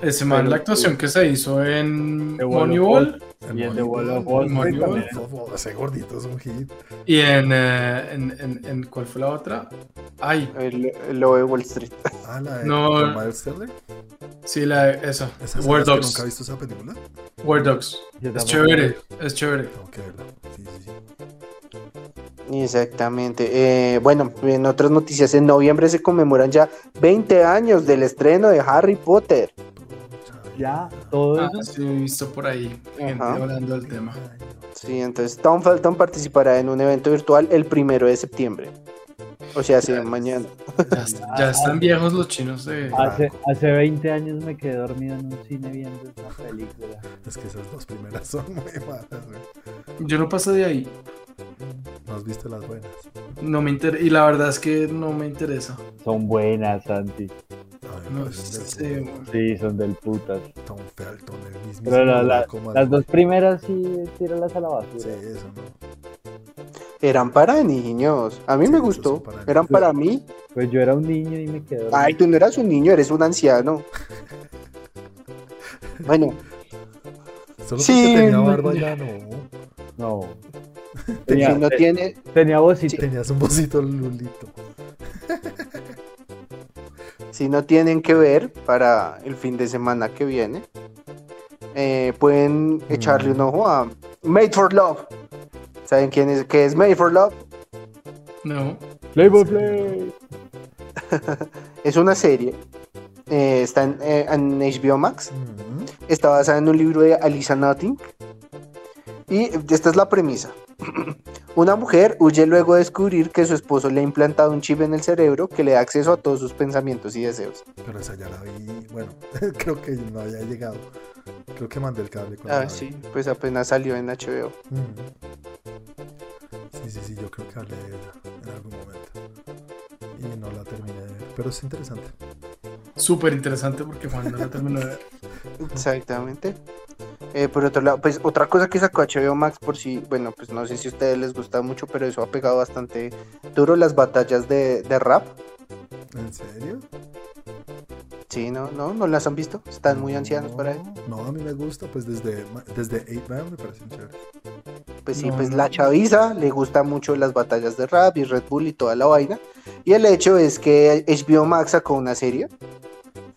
Ese man, la actuación que se hizo en The Moneyball Y el de Wall of Moneyball. Wall Ese gordito es un hit. y en, eh, en, en, en- ¿Cuál fue la otra? Ay, El, el lobo de Wall Street. Ah, la de No. Miles Teller. sí, la, esa. ¿Esa Word sabes que Dogs. nunca he visto esa película? Word Dogs. Es chévere, es chévere. Sí, sí, sí. Exactamente. Eh, bueno, en otras noticias, en noviembre se conmemoran ya 20 años del estreno de Harry Potter. Ya, todo Ah, eso. sí, he visto por ahí gente Ajá. hablando del tema. Sí, entonces Tom Felton participará en un evento virtual el primero de septiembre. O sea, sí, mañana. Ya, ya están viejos los chinos de... Hace, hace 20 años me quedé dormido en un cine viendo esa película. Es que esas dos primeras son muy malas, güey. Yo no paso de ahí. ¿No has visto las buenas? No me inter... Y la verdad es que no me interesa. Son buenas, Santi. A mí me No puto. güey. Sí, son del putas. Tom Felton, el mismo. Pero la- la- las dos primeras sí, tíralas a la Sí, basura. eso no. Eran para niños. A mí Sí, me gustó. para Eran para mí. Pues yo era un niño y me quedé. Ay, tú no eras un niño, eres un anciano. Bueno, Solo Sí, porque tenía no, barba ya no. No. si Tenía, no te- tiene, tenía vocito. Tenías un bocito lulito. si no tienen que ver para el fin de semana que viene, eh, pueden echarle un ojo a Made for Love. ¿Saben quién es? ¿Qué es Made for Love? No. Play by play. Es una serie. Eh, está en, eh, en HBO Max. Mm. Está basada en un libro de Alisa Nutting. Y esta es la premisa. Una mujer huye luego de descubrir que su esposo le ha implantado un chip en el cerebro que le da acceso a todos sus pensamientos y deseos. Pero esa ya la vi. Bueno, creo que no había llegado. Creo que mandé el cable. Ah, vi. sí, pues apenas salió en HBO. Sí, sí, sí, yo creo que hablé de ella en algún momento. Y no la terminé de ver. Pero es interesante. Súper interesante porque Juan no la terminó de ver. Exactamente. Eh, por otro lado, pues otra cosa que sacó HBO Max por si, bueno, pues no sé si a ustedes les gusta mucho, pero eso ha pegado bastante duro las batallas de, de rap. ¿En serio? Sí, no, no, no las han visto. Están muy ancianos para eso. No, a mí me gusta. Pues desde, desde 8 me parecen chéveres. Pues sí, No, pues no. la chaviza le gusta mucho las batallas de rap y Red Bull y toda la vaina. Y el hecho es que HBO Max sacó una serie,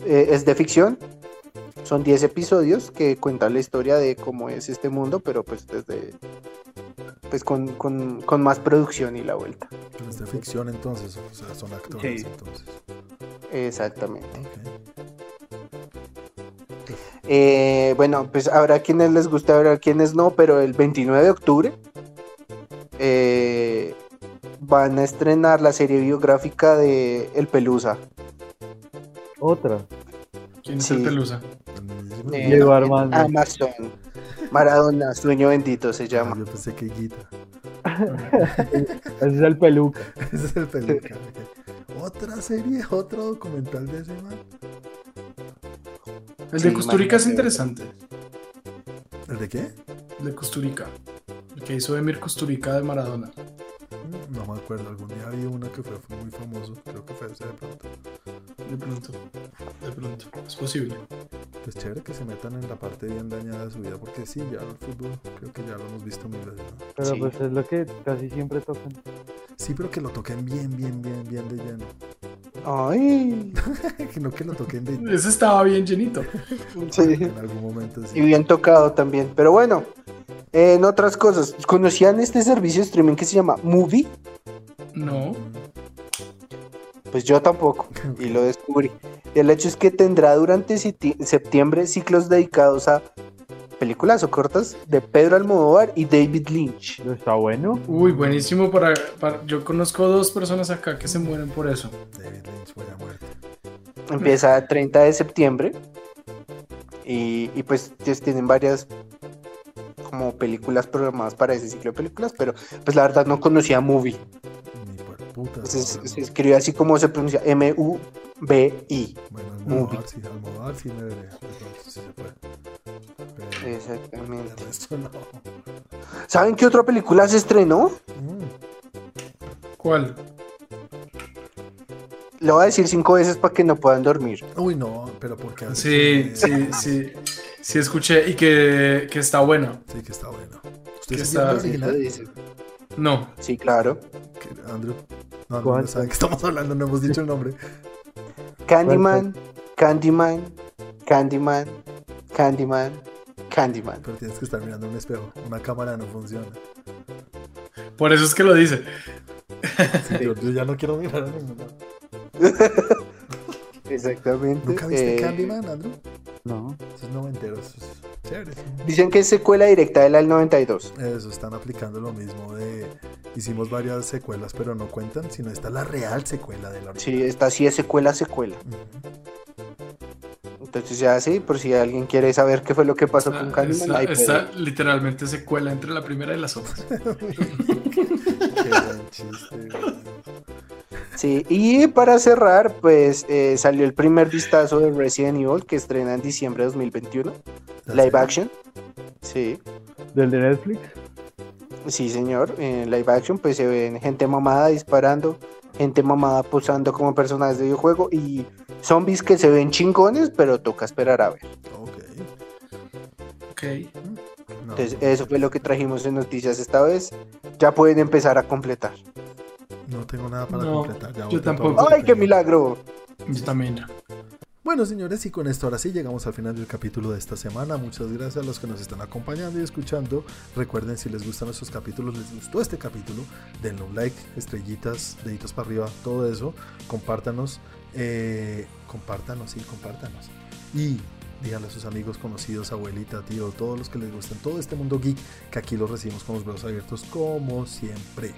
eh, es de ficción, son 10 episodios que cuentan la historia de cómo es este mundo, pero pues desde, pues con, con, con más producción y la vuelta. Es de ficción entonces. O sea, son actores Sí. entonces. Exactamente. Eh, bueno, pues habrá quienes les guste, habrá quienes no, pero el 29 de octubre eh, van a estrenar la serie biográfica de El Pelusa. Otra. ¿Quién es Sí. el Pelusa? Eh, Diego en Armando. Amazon. Maradona, sueño bendito se Ah, llama. yo pensé que Guita. Ese es el peluca. Ese es el peluca. Otra serie, otro documental de ese man. El Sí, de Custurica es interesante. ¿El de qué? El de Custurica. El que hizo Emir Custurica de Maradona. No me acuerdo. Algún día vi uno que fue muy famoso. Creo que fue ese de pronto. De pronto. De pronto. Es posible. Pues chévere que se metan en la parte bien dañada de su vida. Porque sí, ya el fútbol creo que ya lo hemos visto mil veces. ¿no? Pero Sí. pues es lo que casi siempre tocan. Sí, pero que lo toquen bien, bien, bien, bien de lleno. Ay, Que no que lo toquen de Ese estaba bien llenito. sí. en algún momento. Y Sí. bien tocado también. Pero bueno, en otras cosas, ¿conocían este servicio de streaming que se llama Movie? No. Pues yo tampoco, y lo descubrí. El hecho es que tendrá durante septiembre ciclos dedicados a películas o cortas de Pedro Almodóvar y David Lynch. Está bueno. Uy, buenísimo para, para- Yo conozco dos personas acá que se mueren por eso. David Lynch fue a muerte. Empieza el 30 de septiembre y, y pues tienen varias como películas programadas para ese ciclo de películas, pero pues la verdad no conocía Movie. Se, se escribe así como se pronuncia, M-U-B-I. Bueno, Movie. Almodóvar sí, Almodóvar sí me veré. De pronto sí se puede. Pero Exactamente. el resto no. ¿Saben qué otra película se estrenó? Mm. ¿Cuál? Lo voy a decir cinco veces para que no puedan dormir. Uy, no, pero porque Sí, sí, sí. Sí, escuché y que, que está bueno. Sí, que está bueno. Que ¿Ustedes está- original? No. Sí, claro. ¿Qué- Andrew. No, no, ¿Cuál? no saben que estamos hablando, no hemos dicho el nombre. Candyman, Candyman, Candyman, Candyman, Candyman. Pero tienes que estar mirando un espejo. Una cámara no funciona. Por eso es que lo dice. Sí, yo, yo ya no quiero mirar a ninguno. Exactamente. ¿Nunca viste Eh, Candyman, Andrew? No. Esos noventeros. esos Chéveres. Dicen que es secuela directa de la del 92. Eso, están aplicando lo mismo de... Hicimos varias secuelas, pero no cuentan, sino esta es la real secuela de la Sí, esta sí es secuela, secuela. Entonces ya sí, por si alguien quiere saber qué fue lo que pasó con Candyman, puede. está literalmente secuela entre la primera y las otras. Sí, y para cerrar, pues eh, salió el primer vistazo de Resident Evil que estrena en diciembre de 2021. Live action. Sí, ¿Del de Netflix? sí señor. En live action pues se ven gente mamada disparando, gente mamada posando como personajes de videojuego y zombies que se ven chingones, pero toca esperar a ver. Ok. Ok. No, Entonces eso fue lo que trajimos en noticias esta vez. Ya pueden empezar a completar. no tengo nada para No, completar. ya yo tampoco. ¡Ay, qué milagro! Yo también. Bueno, señores, y con esto ahora sí llegamos al final del capítulo de esta semana. Muchas gracias a los que nos están acompañando y escuchando. Recuerden, si les gustan nuestros capítulos, les gustó este capítulo, denle un like, estrellitas, deditos para arriba, todo eso. Compártanos, eh, compártanos, sí, compártanos. Y díganle a sus amigos, conocidos, abuelita, tío, todos los que les gusten, todo este mundo geek, que aquí lo recibimos con los brazos abiertos como siempre.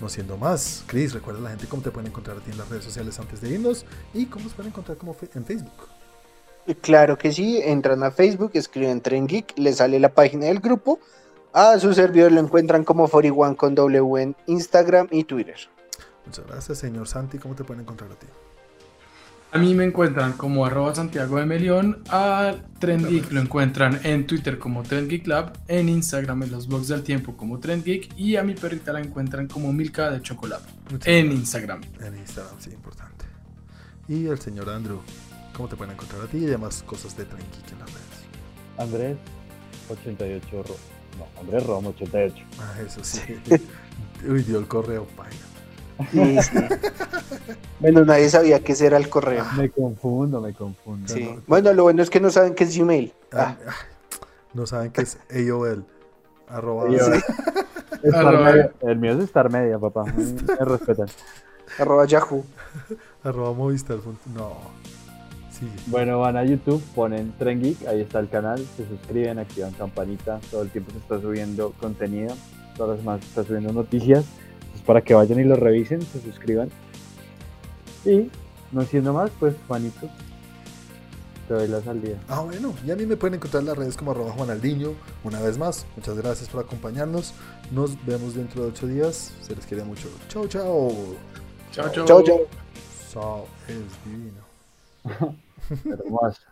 No siendo más, Chris, recuerda a la gente cómo te pueden encontrar a ti en las redes sociales antes de irnos y cómo nos pueden encontrar como en Facebook. Claro que sí, entran a Facebook, escriben Tren Geek, les sale la página del grupo. A su servidor lo encuentran como 41 con W en Instagram y Twitter. Muchas gracias, señor Santi. ¿Cómo te pueden encontrar a ti? A mí me encuentran como arroba Santiago de Melión, a Trend Geek lo encuentran en Twitter como Trend Geek Lab, en Instagram en los blogs del tiempo como Trend Geek y a mi perrita la encuentran como Milka de Chocolate en. Instagram. En Instagram, sí, importante. Y el señor Andrew. ¿Cómo te pueden encontrar a ti y demás cosas de Tren Geek en las redes? Andrés 88 Ro. No, Andrés Rom 88. Ah, eso sí. Uy, dio el correo, paila. Sí, sí. bueno, nadie sabía qué era el correo. Me confundo, me confundo. Sí. no. Bueno, lo bueno es que no saben qué es Gmail. Ah, Ah, no saben qué es AOL. Arroba. Sí, Sí. Star Arroba. Media. El mío es Star Media, papá. Me respetan. arroba Yahoo. Arroba Movistar. No. Sí. Bueno, van a YouTube, ponen Tren Geek, ahí está el canal, se suscriben, activan campanita, todo el tiempo se está subiendo contenido, todas las semanas se está subiendo noticias, entonces para que vayan y lo revisen, se suscriban. Y, no siendo más, pues Juanito, te doy la salida. Ah, bueno, y a mí me pueden encontrar en las redes como arroba Juanaldiño. Una vez más, muchas gracias por acompañarnos. Nos vemos dentro de ocho días. Se les quiere mucho. Chao, chao. Chao, chao. Chao, chao. Sao es divino. Hermoso.